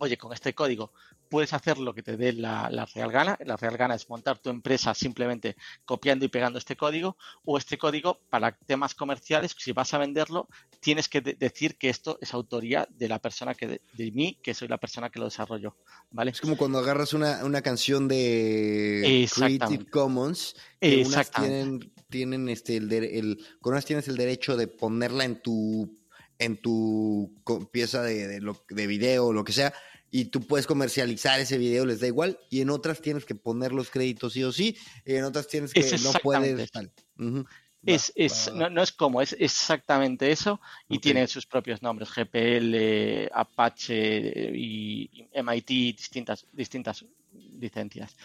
oye, con este código puedes hacer lo que te dé la, real gana. La real gana es montar tu empresa simplemente copiando y pegando este código o este código para temas comerciales, si vas a venderlo, tienes que decir que esto es autoría de la persona que de, mí, que soy la persona que lo desarrolló. ¿vale? Es como cuando agarras una, canción de Creative Commons, que unas tienen, tienen este, el, el, con unas tienes el derecho de ponerla en tu en tu pieza de, de, lo, de video o lo que sea, y tú puedes comercializar ese video, les da igual, y en otras tienes que poner los créditos sí o sí, y en otras tienes que no puedes es, no, es como, es exactamente eso y tiene sus propios nombres, GPL, Apache y MIT, distintas, distintas licencias.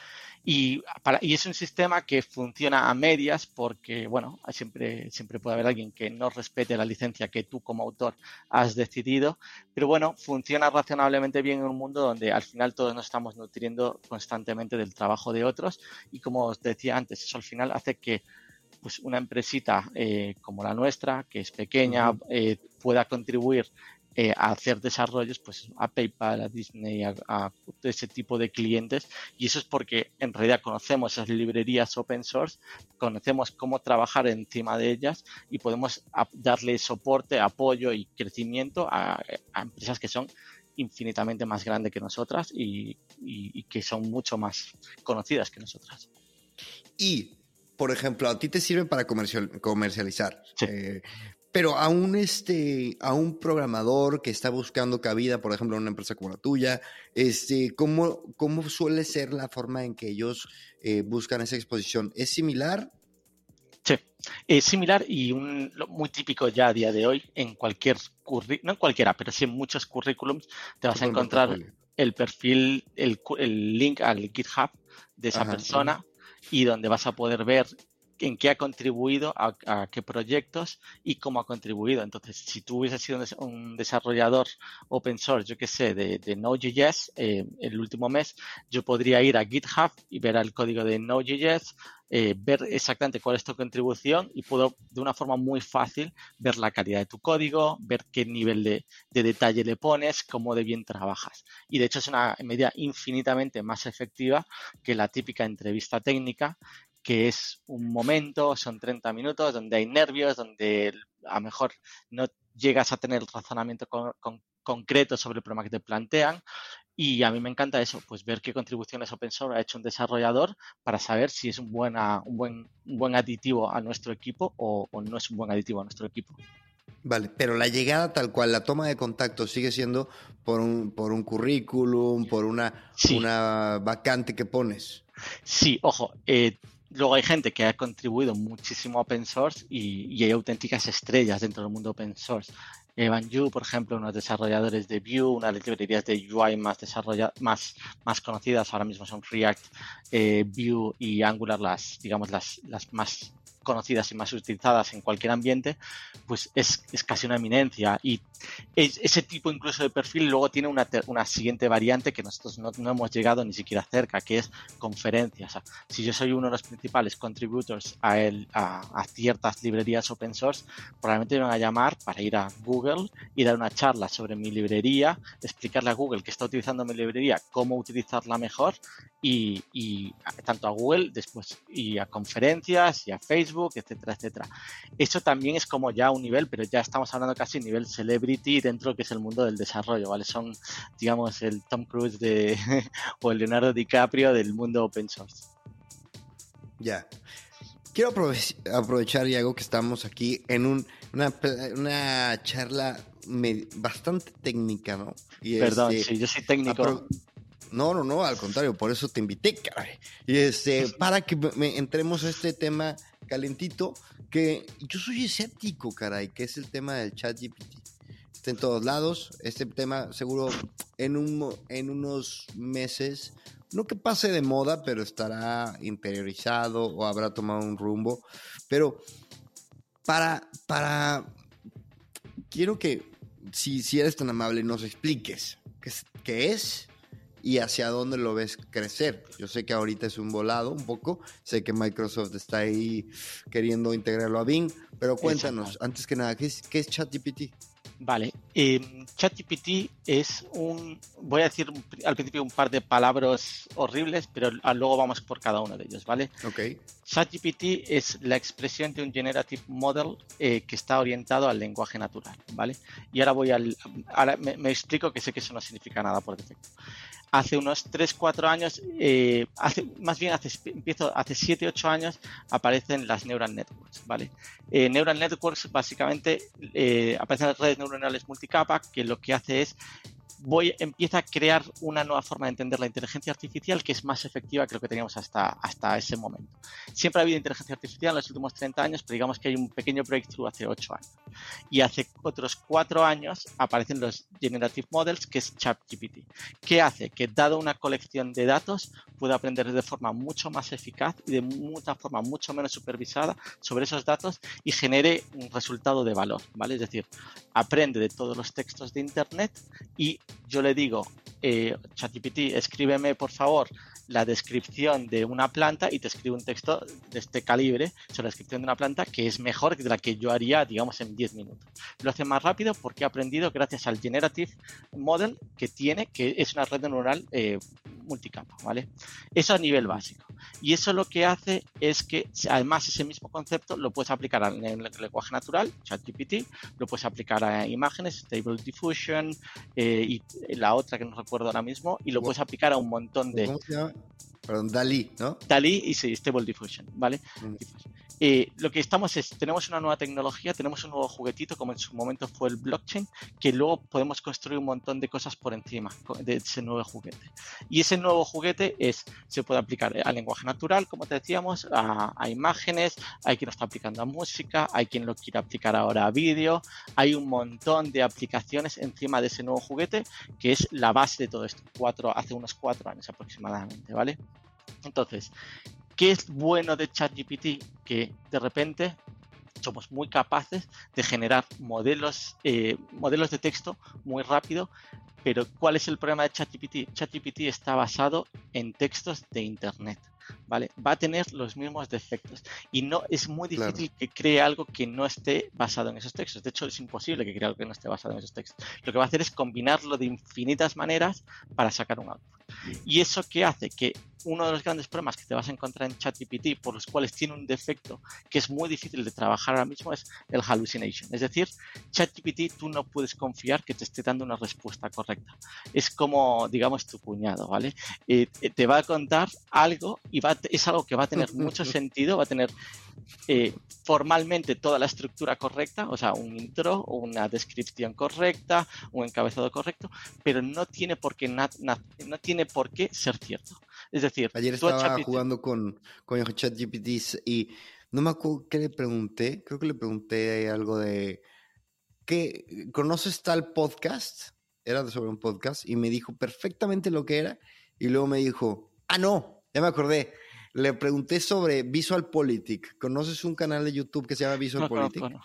Y, para, y es un sistema que funciona a medias porque, bueno, siempre, siempre puede haber alguien que no respete la licencia que tú como autor has decidido, pero bueno, funciona razonablemente bien en un mundo donde al final todos nos estamos nutriendo constantemente del trabajo de otros y como os decía antes, eso al final hace que pues una empresita eh, como la nuestra, que es pequeña, eh, pueda contribuir eh, a hacer desarrollos pues a PayPal, a Disney, a, ese tipo de clientes y eso es porque en realidad conocemos esas librerías open source, conocemos cómo trabajar encima de ellas y podemos darle soporte, apoyo y crecimiento a, empresas que son infinitamente más grandes que nosotras y, que son mucho más conocidas que nosotras. Y por ejemplo, a ti te sirven para comercializar. Eh, pero a un, este, a un programador que está buscando cabida, por ejemplo, en una empresa como la tuya, este, ¿cómo, cómo suele ser la forma en que ellos eh, buscan esa exposición? ¿Es similar? Sí, es similar y un, muy típico ya a día de hoy en cualquier currículum, no en cualquiera, pero sí en muchos currículums te vas a encontrar el perfil, el, el, link al GitHub de esa persona y donde vas a poder ver en qué ha contribuido, a, qué proyectos y cómo ha contribuido. Entonces, si tú hubieses sido un desarrollador open source, yo qué sé, de, de Node.js eh, el último mes, yo podría ir a GitHub y ver el código de Node.js, eh, ver exactamente cuál es tu contribución y puedo de una forma muy fácil ver la calidad de tu código, ver qué nivel de detalle le pones, cómo de bien trabajas. Y de hecho es una medida infinitamente más efectiva que la típica entrevista técnica que es un momento, son 30 minutos, donde hay nervios, donde a lo mejor no llegas a tener razonamiento concreto sobre el problema que te plantean, Y a mí me encanta eso, pues ver qué contribuciones open source ha hecho un desarrollador para saber si es un, buena, un, buen, un buen aditivo a nuestro equipo o, no es un buen aditivo a nuestro equipo. Vale, pero la llegada tal cual, la toma de contacto sigue siendo por un, por un currículum, por una, una vacante que pones. Sí, ojo, eh, luego hay gente que ha contribuido muchísimo a open source y, hay auténticas estrellas dentro del mundo open source. Evan Yu, por ejemplo, unos desarrolladores de Vue, una de las librerías de UI más, más, más conocidas ahora mismo son React, eh, Vue y Angular, las, digamos, las, las más conocidas y más utilizadas en cualquier ambiente, pues es, casi una eminencia. Y ese tipo incluso de perfil luego tiene una, una siguiente variante que nosotros no, hemos llegado ni siquiera cerca, que es conferencias. si yo soy uno de los principales contributors a, el, a, ciertas librerías open source, probablemente me van a llamar para ir a Google y dar una charla sobre mi librería, explicarle a Google que está utilizando mi librería, cómo utilizarla mejor y, y tanto a Google después y a conferencias y a Facebook etcétera, etcétera. Eso también es como ya un nivel, pero ya estamos hablando casi nivel celebrity dentro que es el mundo del desarrollo, ¿vale? Son, digamos, el Tom Cruise de, [LAUGHS] o el Leonardo DiCaprio del mundo open source. Ya. Quiero aprovechar, Iago, que estamos aquí en un, una, charla bastante técnica, ¿no? Perdón, este, sí, yo soy técnico. No, no, no, al contrario, por eso te invité, caray. Y este, [LAUGHS] para que entremos a este tema calentito, que yo soy escéptico, caray, que es el tema del chat GPT. Está en todos lados. Este tema seguro en, un, en unos meses, no que pase de moda, pero estará interiorizado o habrá tomado un rumbo. Pero para, para, quiero que, si, si eres tan amable, nos expliques qué qué es y hacia dónde lo ves crecer. Yo sé que ahorita es un volado un poco, sé que Microsoft está ahí queriendo integrarlo a Bing, pero cuéntanos, antes que nada, ¿qué es, qué es ChatGPT? Vale, eh, ChatGPT es un, voy a decir al principio un par de palabras horribles, pero luego vamos por cada uno de ellos, ¿vale? Ok. ChatGPT es la expresión de un generative model eh, que está orientado al lenguaje natural, ¿vale? Y ahora voy al, ahora me, me explico que sé que eso no significa nada por defecto hace unos 3-4 años, eh, hace, más bien hace, empiezo, hace 7-8 años aparecen las neural networks, ¿vale? Eh, neural networks básicamente eh, aparecen las redes neuronales multicapa que lo que hace es voy, empieza a crear una nueva forma de entender la inteligencia artificial que es más efectiva que lo que teníamos hasta, hasta ese momento. Siempre ha habido inteligencia artificial en los últimos 30 años, pero digamos que hay un pequeño breakthrough hace 8 años. Y hace otros 4 años aparecen los Generative Models, que es ChatGPT. ¿Qué hace? Que dado una colección de datos, puede aprender de forma mucho más eficaz y de una forma mucho menos supervisada sobre esos datos y genere un resultado de valor, ¿vale? Es decir, aprende de todos los textos de Internet y yo le digo, eh, ChatGPT, escríbeme por favor la descripción de una planta y te escribe un texto de este calibre sobre la descripción de una planta que es mejor que la que yo haría, digamos, en 10 minutos. Lo hace más rápido porque ha aprendido gracias al Generative Model que tiene, que es una red neuronal eh, multicapa, ¿vale? Eso a nivel básico. Y eso lo que hace es que, además, ese mismo concepto lo puedes aplicar en el lenguaje natural, ChatGPT, lo puedes aplicar a imágenes, Stable Diffusion, eh, y la otra que no recuerdo ahora mismo, y lo puedes aplicar a un montón de... ¿Cómo se llama? Perdón, Dalí, ¿no? Dalí y sí, Stable Diffusion, ¿vale? Mm. Eh, lo que estamos es, tenemos una nueva tecnología, tenemos un nuevo juguetito, como en su momento fue el blockchain, que luego podemos construir un montón de cosas por encima de ese nuevo juguete. Y ese nuevo juguete es, se puede aplicar al lenguaje natural, como te decíamos, a, a imágenes, hay quien lo está aplicando a música, hay quien lo quiere aplicar ahora a vídeo, hay un montón de aplicaciones encima de ese nuevo juguete, que es la base de todo esto, cuatro, hace unos cuatro años aproximadamente, ¿vale? Entonces, ¿Qué es bueno de ChatGPT? Que de repente somos muy capaces de generar modelos, eh, modelos de texto muy rápido, pero ¿cuál es el problema de ChatGPT? ChatGPT está basado en textos de Internet. ¿Vale? Va a tener los mismos defectos y no es muy difícil que cree algo que no esté basado en esos textos. De hecho, es imposible que cree algo que no esté basado en esos textos. Lo que va a hacer es combinarlo de infinitas maneras para sacar un output. ¿Y eso qué hace? Que uno de los grandes problemas que te vas a encontrar en ChatGPT, por los cuales tiene un defecto que es muy difícil de trabajar ahora mismo, es el hallucination. Es decir, ChatGPT tú no puedes confiar que te esté dando una respuesta correcta. Es como, digamos, tu cuñado, ¿vale? Eh, eh, te va a contar algo y va, es algo que va a tener [LAUGHS] mucho sentido, va a tener eh, formalmente toda la estructura correcta, o sea, un intro, una descripción correcta, un encabezado correcto, pero no tiene por qué, no tiene por qué ser cierto. Es decir, ayer estaba jugando con, con ChatGPT y no me acuerdo qué le pregunté, creo que le pregunté algo de ¿qué conoces tal podcast? Era sobre un podcast y me dijo perfectamente lo que era y luego me dijo, "Ah, no, ya me acordé." Le pregunté sobre Visualpolitik. ¿Conoces un canal de YouTube que se llama Visualpolitik? No, no,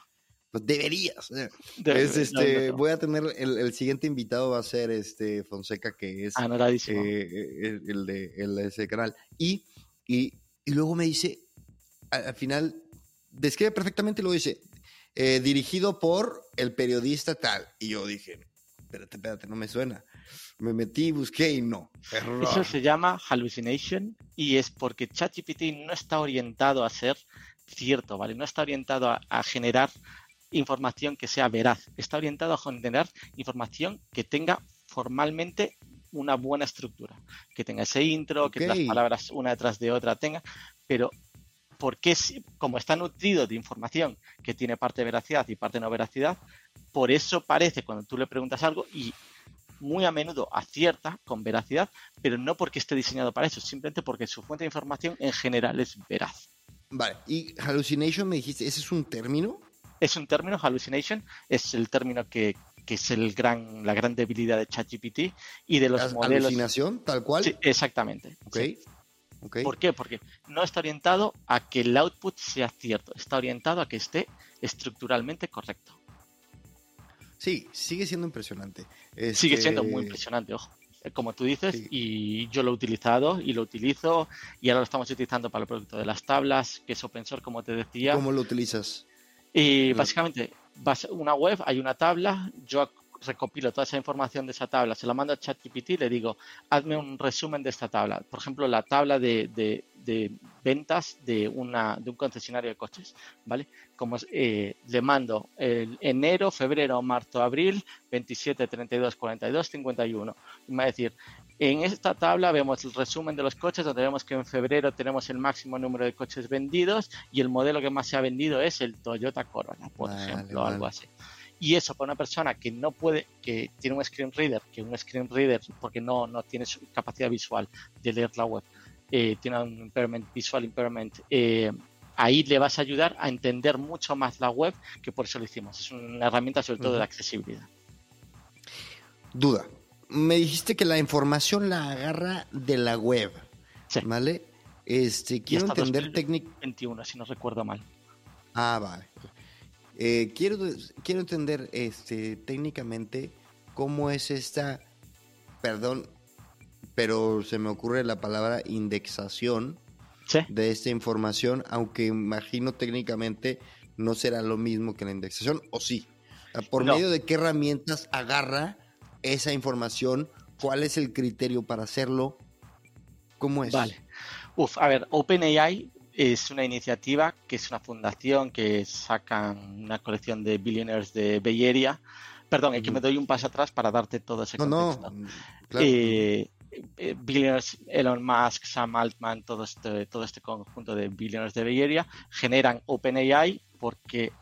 pues deberías. Eh. este, voy a tener el, siguiente invitado va a ser este Fonseca, que es ah, eh, el, de, ese canal. Y, y, luego me dice, al, final, describe perfectamente, lo dice, eh, dirigido por el periodista tal. Y yo dije, espérate, espérate, no me suena. Me metí, busqué y no. Eso se llama hallucination y es porque ChatGPT no está orientado a ser cierto, ¿vale? No está orientado a generar información que sea veraz, está orientado a generar información que tenga formalmente una buena estructura, que tenga ese intro, que las palabras una detrás de otra tenga, pero porque como está nutrido de información que tiene parte de veracidad y parte de no veracidad, por eso parece cuando tú le preguntas algo y muy a menudo acierta con veracidad, pero no porque esté diseñado para eso, simplemente porque su fuente de información en general es veraz. Vale, y hallucination me dijiste, ¿ese es un término? Es un término, hallucination, es el término que, es el gran, la gran debilidad de ChatGPT y de los modelos. ¿Alucinación, tal cual? Sí, exactamente. ¿Por qué? Porque no está orientado a que el output sea cierto, está orientado a que esté estructuralmente correcto. Sí, sigue siendo impresionante. Sigue siendo muy este, impresionante, ojo. Como tú dices, y yo lo he utilizado y lo utilizo, y ahora lo estamos utilizando para el producto de las tablas, que es open source, como te decía. ¿Cómo lo utilizas? Y básicamente, vas a una web, hay una tabla, yo recopilo toda esa información de esa tabla, se la mando a ChatGPT y le digo, hazme un resumen de esta tabla. Por ejemplo, la tabla de, de, ventas de, una, de un concesionario de coches, ¿vale? Como eh, le mando el enero, febrero, marzo, abril, 27, 32, 42, 51. Y me va a decir, en esta tabla vemos el resumen de los coches, donde vemos que en febrero tenemos el máximo número de coches vendidos y el modelo que más se ha vendido es el Toyota Corolla, por ejemplo, algo así. Y eso para una persona que no puede, que tiene un screen reader, que un screen reader, porque no, no tiene su capacidad visual de leer la web, eh, tiene un impairment, visual impairment, eh, ahí le vas a ayudar a entender mucho más la web, que por eso lo hicimos. Es una herramienta sobre todo de accesibilidad. Duda. Me dijiste que la información la agarra de la web. Sí. ¿Vale? Este, quiero entender técnica. 21, si no recuerdo mal. Ah, vale. Eh, quiero, quiero entender este, técnicamente cómo es esta, perdón, pero se me ocurre la palabra indexación de esta información, aunque imagino técnicamente no será lo mismo que la indexación, o sí. ¿Por medio de qué herramientas agarra esa información? ¿Cuál es el criterio para hacerlo? ¿Cómo es? Vale. Uf, a ver, OpenAI es una iniciativa que es una fundación que sacan una colección de billionaires de Bay Area. Perdón, es que me doy un paso atrás para darte todo ese contexto. No, claro. Eh, eh, billionaires, Elon Musk, Sam Altman, todo este, todo este conjunto de billionaires de Bay Area generan OpenAI porque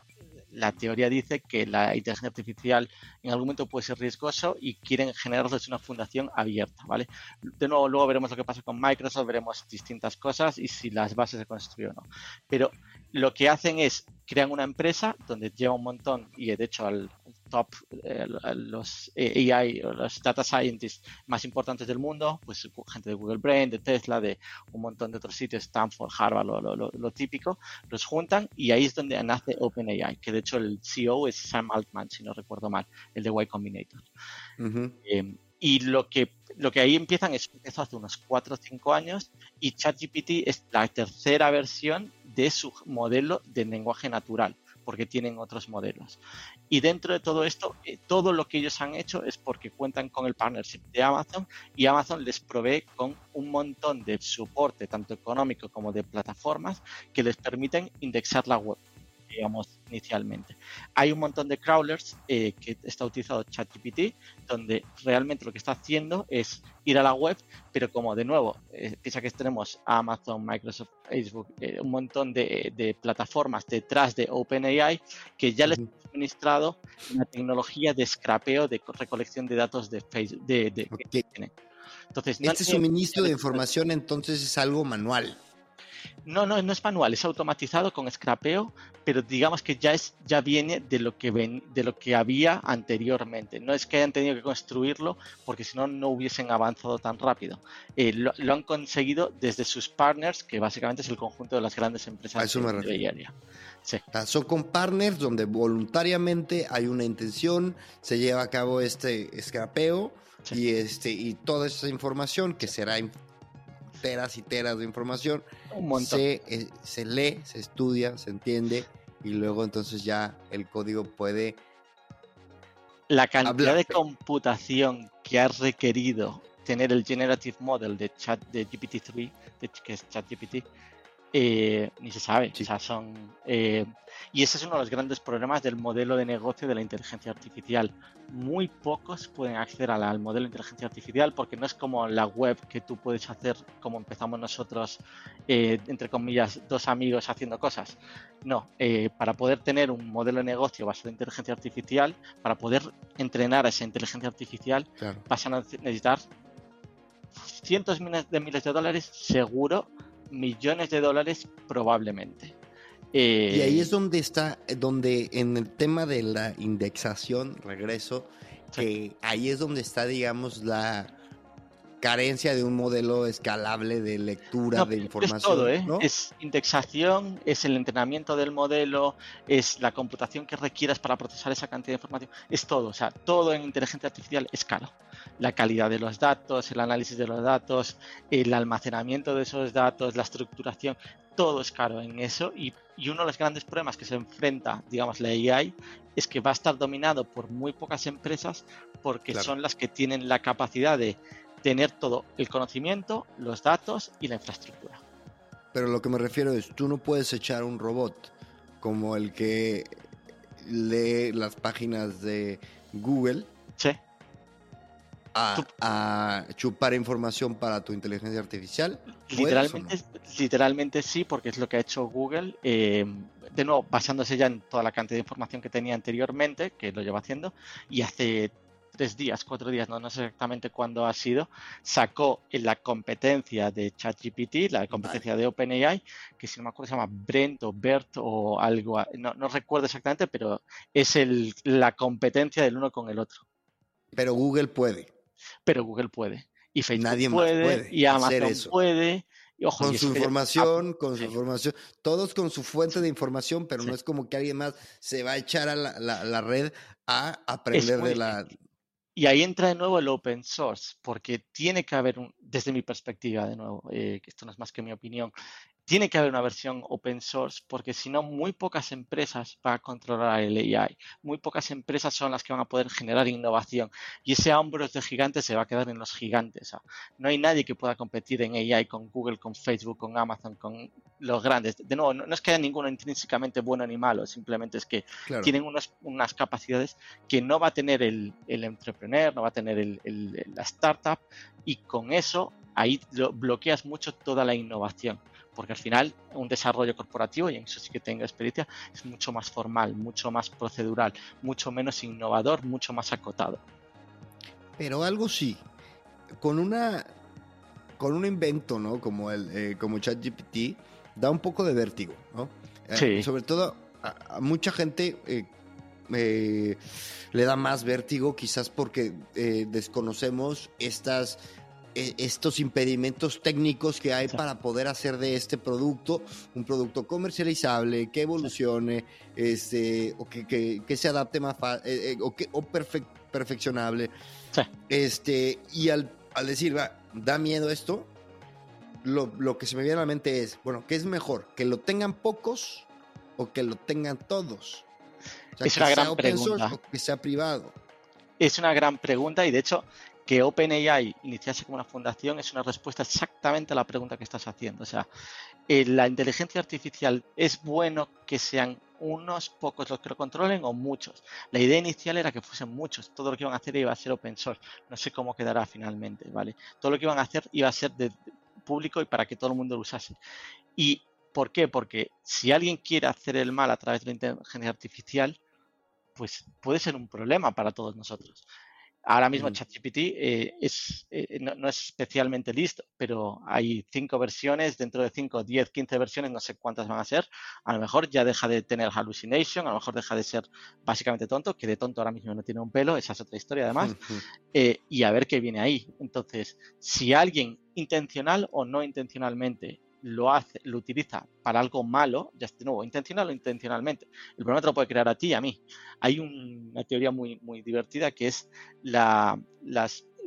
la teoría dice que la inteligencia artificial en algún momento puede ser riesgoso y quieren generar desde una fundación abierta, ¿vale? De nuevo, luego veremos lo que pasa con Microsoft, veremos distintas cosas y si las bases se construyen o no. Pero lo que hacen es crean una empresa donde lleva un montón y de hecho al top eh, los AI o los data scientists más importantes del mundo, pues gente de Google Brain, de Tesla, de un montón de otros sitios, Stanford, Harvard, lo, típico, los juntan y ahí es donde nace OpenAI, que de hecho el CEO es Sam Altman, si no recuerdo mal, el de Y Combinator. Em, y lo que, lo que ahí empiezan es, empezó hace unos 4 o 5 años y ChatGPT es la tercera versión de su modelo de lenguaje natural. porque tienen otros modelos. Y dentro de todo esto, eh, todo lo que ellos han hecho es porque cuentan con el partnership de Amazon y Amazon les provee con un montón de soporte, tanto económico como de plataformas, que les permiten indexar la web digamos, inicialmente. Hay un montón de crawlers eh, que está utilizando ChatGPT, donde realmente lo que está haciendo es ir a la web, pero como de nuevo, eh, piensa que tenemos Amazon, Microsoft, Facebook, eh, un montón de, plataformas detrás de OpenAI que ya les han suministrado una tecnología de scrapeo, de recolección de datos de Facebook. De, Entonces, este suministro de información entonces es algo manual. No, no, no es manual, es automatizado con scrapeo, pero digamos que ya es, ya viene de lo que ven, de lo que había anteriormente. No es que hayan tenido que construirlo, porque si no, no hubiesen avanzado tan rápido. Eh, lo, han conseguido desde sus partners, que básicamente es el conjunto de las grandes empresas eso me refiero. Sí. Son con partners donde voluntariamente hay una intención, se lleva a cabo este scrapeo y este y toda esa información que será teras y teras de información. Se, eh, se lee, se estudia, se entiende y luego entonces ya el código puede... La cantidad de computación que ha requerido tener el Generative Model de chat de GPT-3, que es ChatGPT, eh, ni se sabe. O sea, son, eh, y ese es uno de los grandes problemas del modelo de negocio de la inteligencia artificial. Muy pocos pueden acceder al modelo de inteligencia artificial porque no es como la web que tú puedes hacer como empezamos nosotros, eh, entre comillas, dos amigos haciendo cosas. No, para poder tener un modelo de negocio basado en inteligencia artificial, para poder entrenar a esa inteligencia artificial, vas a necesitar cientos de miles de dólares seguro, millones de dólares probablemente. Y ahí eh, es donde está, donde en el tema de la indexación, regreso, que ahí es donde está, digamos, la carencia de un modelo escalable de lectura de información. Es todo, ¿eh? Es indexación, es el entrenamiento del modelo, es la computación que requieras para procesar esa cantidad de información, es todo. O sea, todo en inteligencia artificial es caro. La calidad de los datos, el análisis de los datos, el almacenamiento de esos datos, la estructuración, todo es caro en eso y, uno de los grandes problemas que se enfrenta, digamos, la AI es que va a estar dominado por muy pocas empresas porque son las que tienen la capacidad de tener todo el conocimiento, los datos y la infraestructura. Pero lo que me refiero es, tú no puedes echar un robot como el que lee las páginas de Google. Sí a, chupar información para tu inteligencia artificial? Literalmente, literalmente sí, porque es lo que ha hecho Google. Eh, de nuevo, basándose ya en toda la cantidad de información que tenía anteriormente, que lo lleva haciendo, y hace tres días, cuatro días, no, sé exactamente cuándo ha sido, sacó la competencia de ChatGPT, la competencia de OpenAI, que si no me acuerdo se llama Brent o Bert o algo, no, no recuerdo exactamente, pero es el, la competencia del uno con el otro. Pero Google puede pero Google puede. Y Facebook Nadie puede, y Amazon puede. Y, con su información, con su información, todos con su fuente de información, pero no es como que alguien más se va a echar a la, red a aprender de la... Y ahí entra de nuevo el open source, porque tiene que haber, un, desde mi perspectiva, de nuevo, eh, esto no es más que mi opinión, tiene que haber una versión open source porque si no, muy pocas empresas van a controlar el AI. Muy pocas empresas son las que van a poder generar innovación y ese hombros de gigantes se va a quedar en los gigantes. No hay nadie que pueda competir en AI con Google, con Facebook, con Amazon, con los grandes. De nuevo, no, es que haya ninguno intrínsecamente bueno ni malo, simplemente es que tienen unas capacidades que no va a tener el, el entrepreneur, no va a tener el, la startup y con eso ahí bloqueas mucho toda la innovación porque al final un desarrollo corporativo, y en eso sí que tengo experiencia, es mucho más formal, mucho más procedural, mucho menos innovador, mucho más acotado. Pero algo sí, con una con un invento, ¿no? Como el eh, como ChatGPT da un poco de vértigo, ¿no? Eh, sí. sobre todo a, mucha gente eh, le da más vértigo, quizás porque desconocemos estas estos impedimentos técnicos que hay para poder hacer de este producto un producto comercializable, que evolucione, este, o que, se adapte más fácil, eh, eh, o, que, o perfeccionable. Este, y al, decir, da miedo esto, lo, que se me viene a la mente es, bueno, ¿qué es mejor? ¿Que lo tengan pocos o que lo tengan todos? es una gran pregunta. o que sea privado. Es una gran pregunta y de hecho que OpenAI iniciase como una fundación es una respuesta exactamente a la pregunta que estás haciendo. O sea, eh, la inteligencia artificial es bueno que sean unos pocos los que lo controlen o muchos. La idea inicial era que fuesen muchos. Todo lo que iban a hacer iba a ser open source. No sé cómo quedará finalmente, ¿vale? Todo lo que iban a hacer iba a ser de público y para que todo el mundo lo usase. ¿Y por qué? Porque si alguien quiere hacer el mal a través de la inteligencia artificial, pues puede ser un problema para todos nosotros. Ahora mismo ChatGPT eh, es, eh, no, es especialmente listo, pero hay cinco versiones, dentro de cinco, 10, 15 versiones, no sé cuántas van a ser. A lo mejor ya deja de tener hallucination, a lo mejor deja de ser básicamente tonto, que de tonto ahora mismo no tiene un pelo, esa es otra historia además. Eh, y a ver qué viene ahí. Entonces, si alguien intencional o no intencionalmente lo hace, lo utiliza para algo malo, ya de nuevo, intencional o intencionalmente. El problema te lo puede crear a ti y a mí. Hay una teoría muy, muy divertida que es la,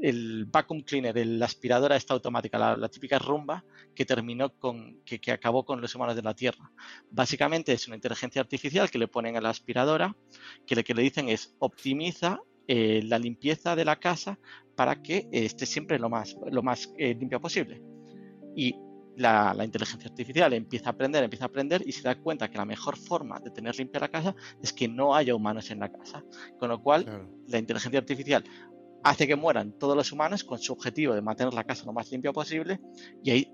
el vacuum cleaner, la aspiradora esta automática, la, típica rumba que terminó con, que, acabó con los humanos de la Tierra. Básicamente es una inteligencia artificial que le ponen a la aspiradora, que lo que le dicen es optimiza eh, la limpieza de la casa para que esté siempre lo más, lo más eh, limpia posible. Y la, inteligencia artificial empieza a aprender, empieza a aprender y se da cuenta que la mejor forma de tener limpia la casa es que no haya humanos en la casa. Con lo cual, la inteligencia artificial hace que mueran todos los humanos con su objetivo de mantener la casa lo más limpia posible y ahí,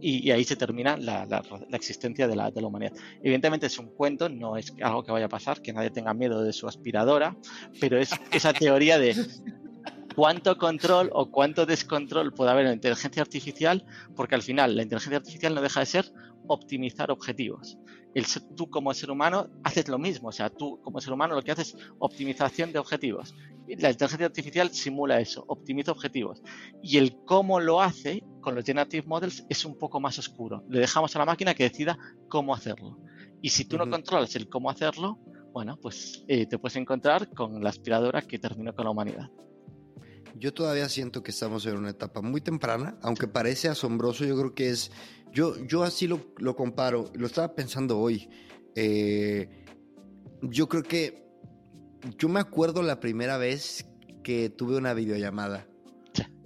y, ahí se termina la, existencia de la, de la, humanidad. Evidentemente es un cuento, no es algo que vaya a pasar, que nadie tenga miedo de su aspiradora, pero es esa teoría de cuánto control o cuánto descontrol puede haber en la inteligencia artificial, porque al final la inteligencia artificial no deja de ser optimizar objetivos. El, tú como ser humano haces lo mismo, o sea, tú como ser humano lo que haces es optimización de objetivos. La inteligencia artificial simula eso, optimiza objetivos. Y el cómo lo hace con los Generative Models es un poco más oscuro. Le dejamos a la máquina que decida cómo hacerlo. Y si tú no controlas el cómo hacerlo, bueno, pues eh, te puedes encontrar con la aspiradora que terminó con la humanidad. Yo todavía siento que estamos en una etapa muy temprana, aunque parece asombroso, yo creo que es, yo, yo así lo, lo comparo, lo estaba pensando hoy. Eh, yo creo que, yo me acuerdo la primera vez que tuve una videollamada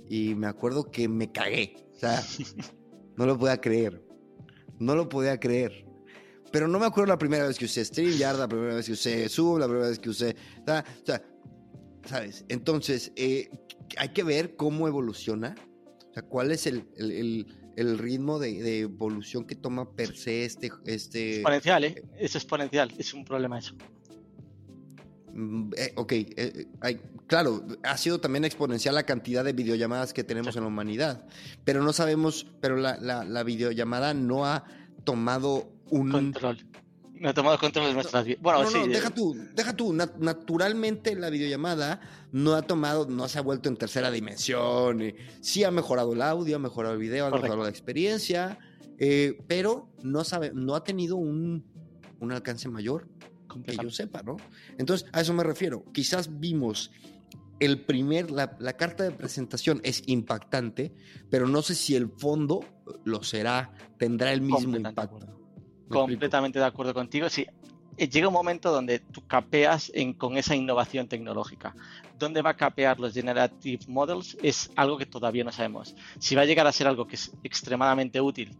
y me acuerdo que me cagué, o sea, [LAUGHS] no lo podía creer, no lo podía creer. Pero no me acuerdo la primera vez que usé StreamYard, la primera vez que usé Zoom, la primera vez que usé... O sea, ¿sabes? Entonces, eh, hay que ver cómo evoluciona, o sea, cuál es el, ritmo de, evolución que toma per se este... este exponencial, ¿eh? Es exponencial, es un problema eso. Mm, eh, ok, eh, claro, ha sido también exponencial la cantidad de videollamadas que tenemos en la humanidad, pero no sabemos, pero la, la videollamada no ha tomado un... Control no ha tomado control de nuestras vidas. Bueno, sí. deja tú, deja tú. naturalmente la videollamada no ha tomado, no se ha vuelto en tercera dimensión. Eh, sí ha mejorado el audio, ha mejorado el video, ha mejorado la experiencia, eh, pero no, sabe, no ha tenido un, un alcance mayor que yo sepa, ¿no? Entonces, a eso me refiero. Quizás vimos el primer, la, la, carta de presentación es impactante, pero no sé si el fondo lo será, tendrá el mismo impacto. Completamente de acuerdo contigo. Sí, eh, llega un momento donde tú capeas con esa innovación tecnológica. ¿Dónde va a capear los Generative Models? Es algo que todavía no sabemos. Si va a llegar a ser algo que es extremadamente útil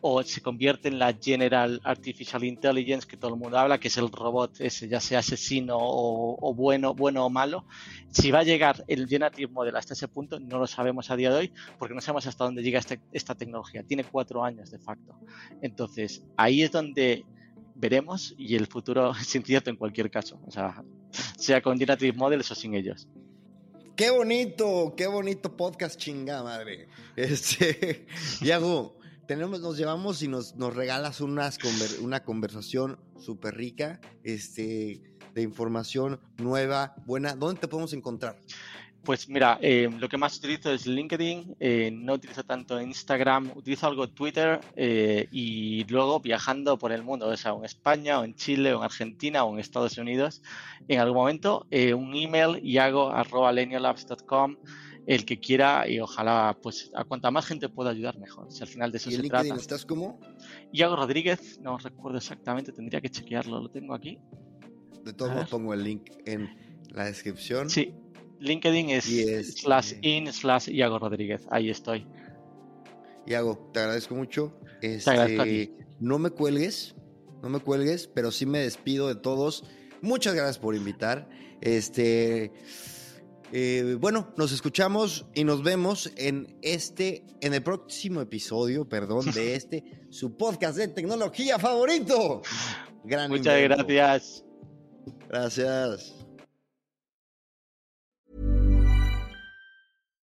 o se convierte en la General Artificial Intelligence que todo el mundo habla, que es el robot ese, ya sea asesino o, bueno, bueno o malo. Si va a llegar el Generative Model hasta ese punto, no lo sabemos a día de hoy, porque no sabemos hasta dónde llega este, esta tecnología. Tiene cuatro años de facto. Entonces, ahí es donde veremos y el futuro [LAUGHS] es incierto en cualquier caso, sea, con Generative Models o sin ellos. Qué bonito, qué bonito podcast chinga madre. [LAUGHS] Este, Yago, tenemos, nos llevamos y nos, nos regalas unas una conversación súper rica, este, de información nueva, buena. ¿Dónde te podemos encontrar? Pues mira, eh, lo que más utilizo es LinkedIn, eh, no utilizo tanto Instagram, utilizo algo Twitter eh, y luego viajando por el mundo, o sea, en España o en Chile o en Argentina o en Estados Unidos, en algún momento un email y hago arroba el que quiera y ojalá pues a cuanta más gente pueda ayudar mejor. Si al final de eso ¿Y en se LinkedIn trata. estás como? Iago Rodríguez, no recuerdo exactamente, tendría que chequearlo, lo tengo aquí. De todos modos pongo el link en la descripción. Sí, LinkedIn es slash eh, in slash Iago Rodríguez, ahí estoy. Iago, te agradezco mucho. agradezco a Este, no me cuelgues, no me cuelgues, pero sí me despido de todos. Muchas gracias por invitar. Este, eh, bueno, nos escuchamos y nos vemos en este, en el próximo episodio, perdón, de [LAUGHS] este su podcast de tecnología favorito. Gran Muchas invento. gracias. Gracias.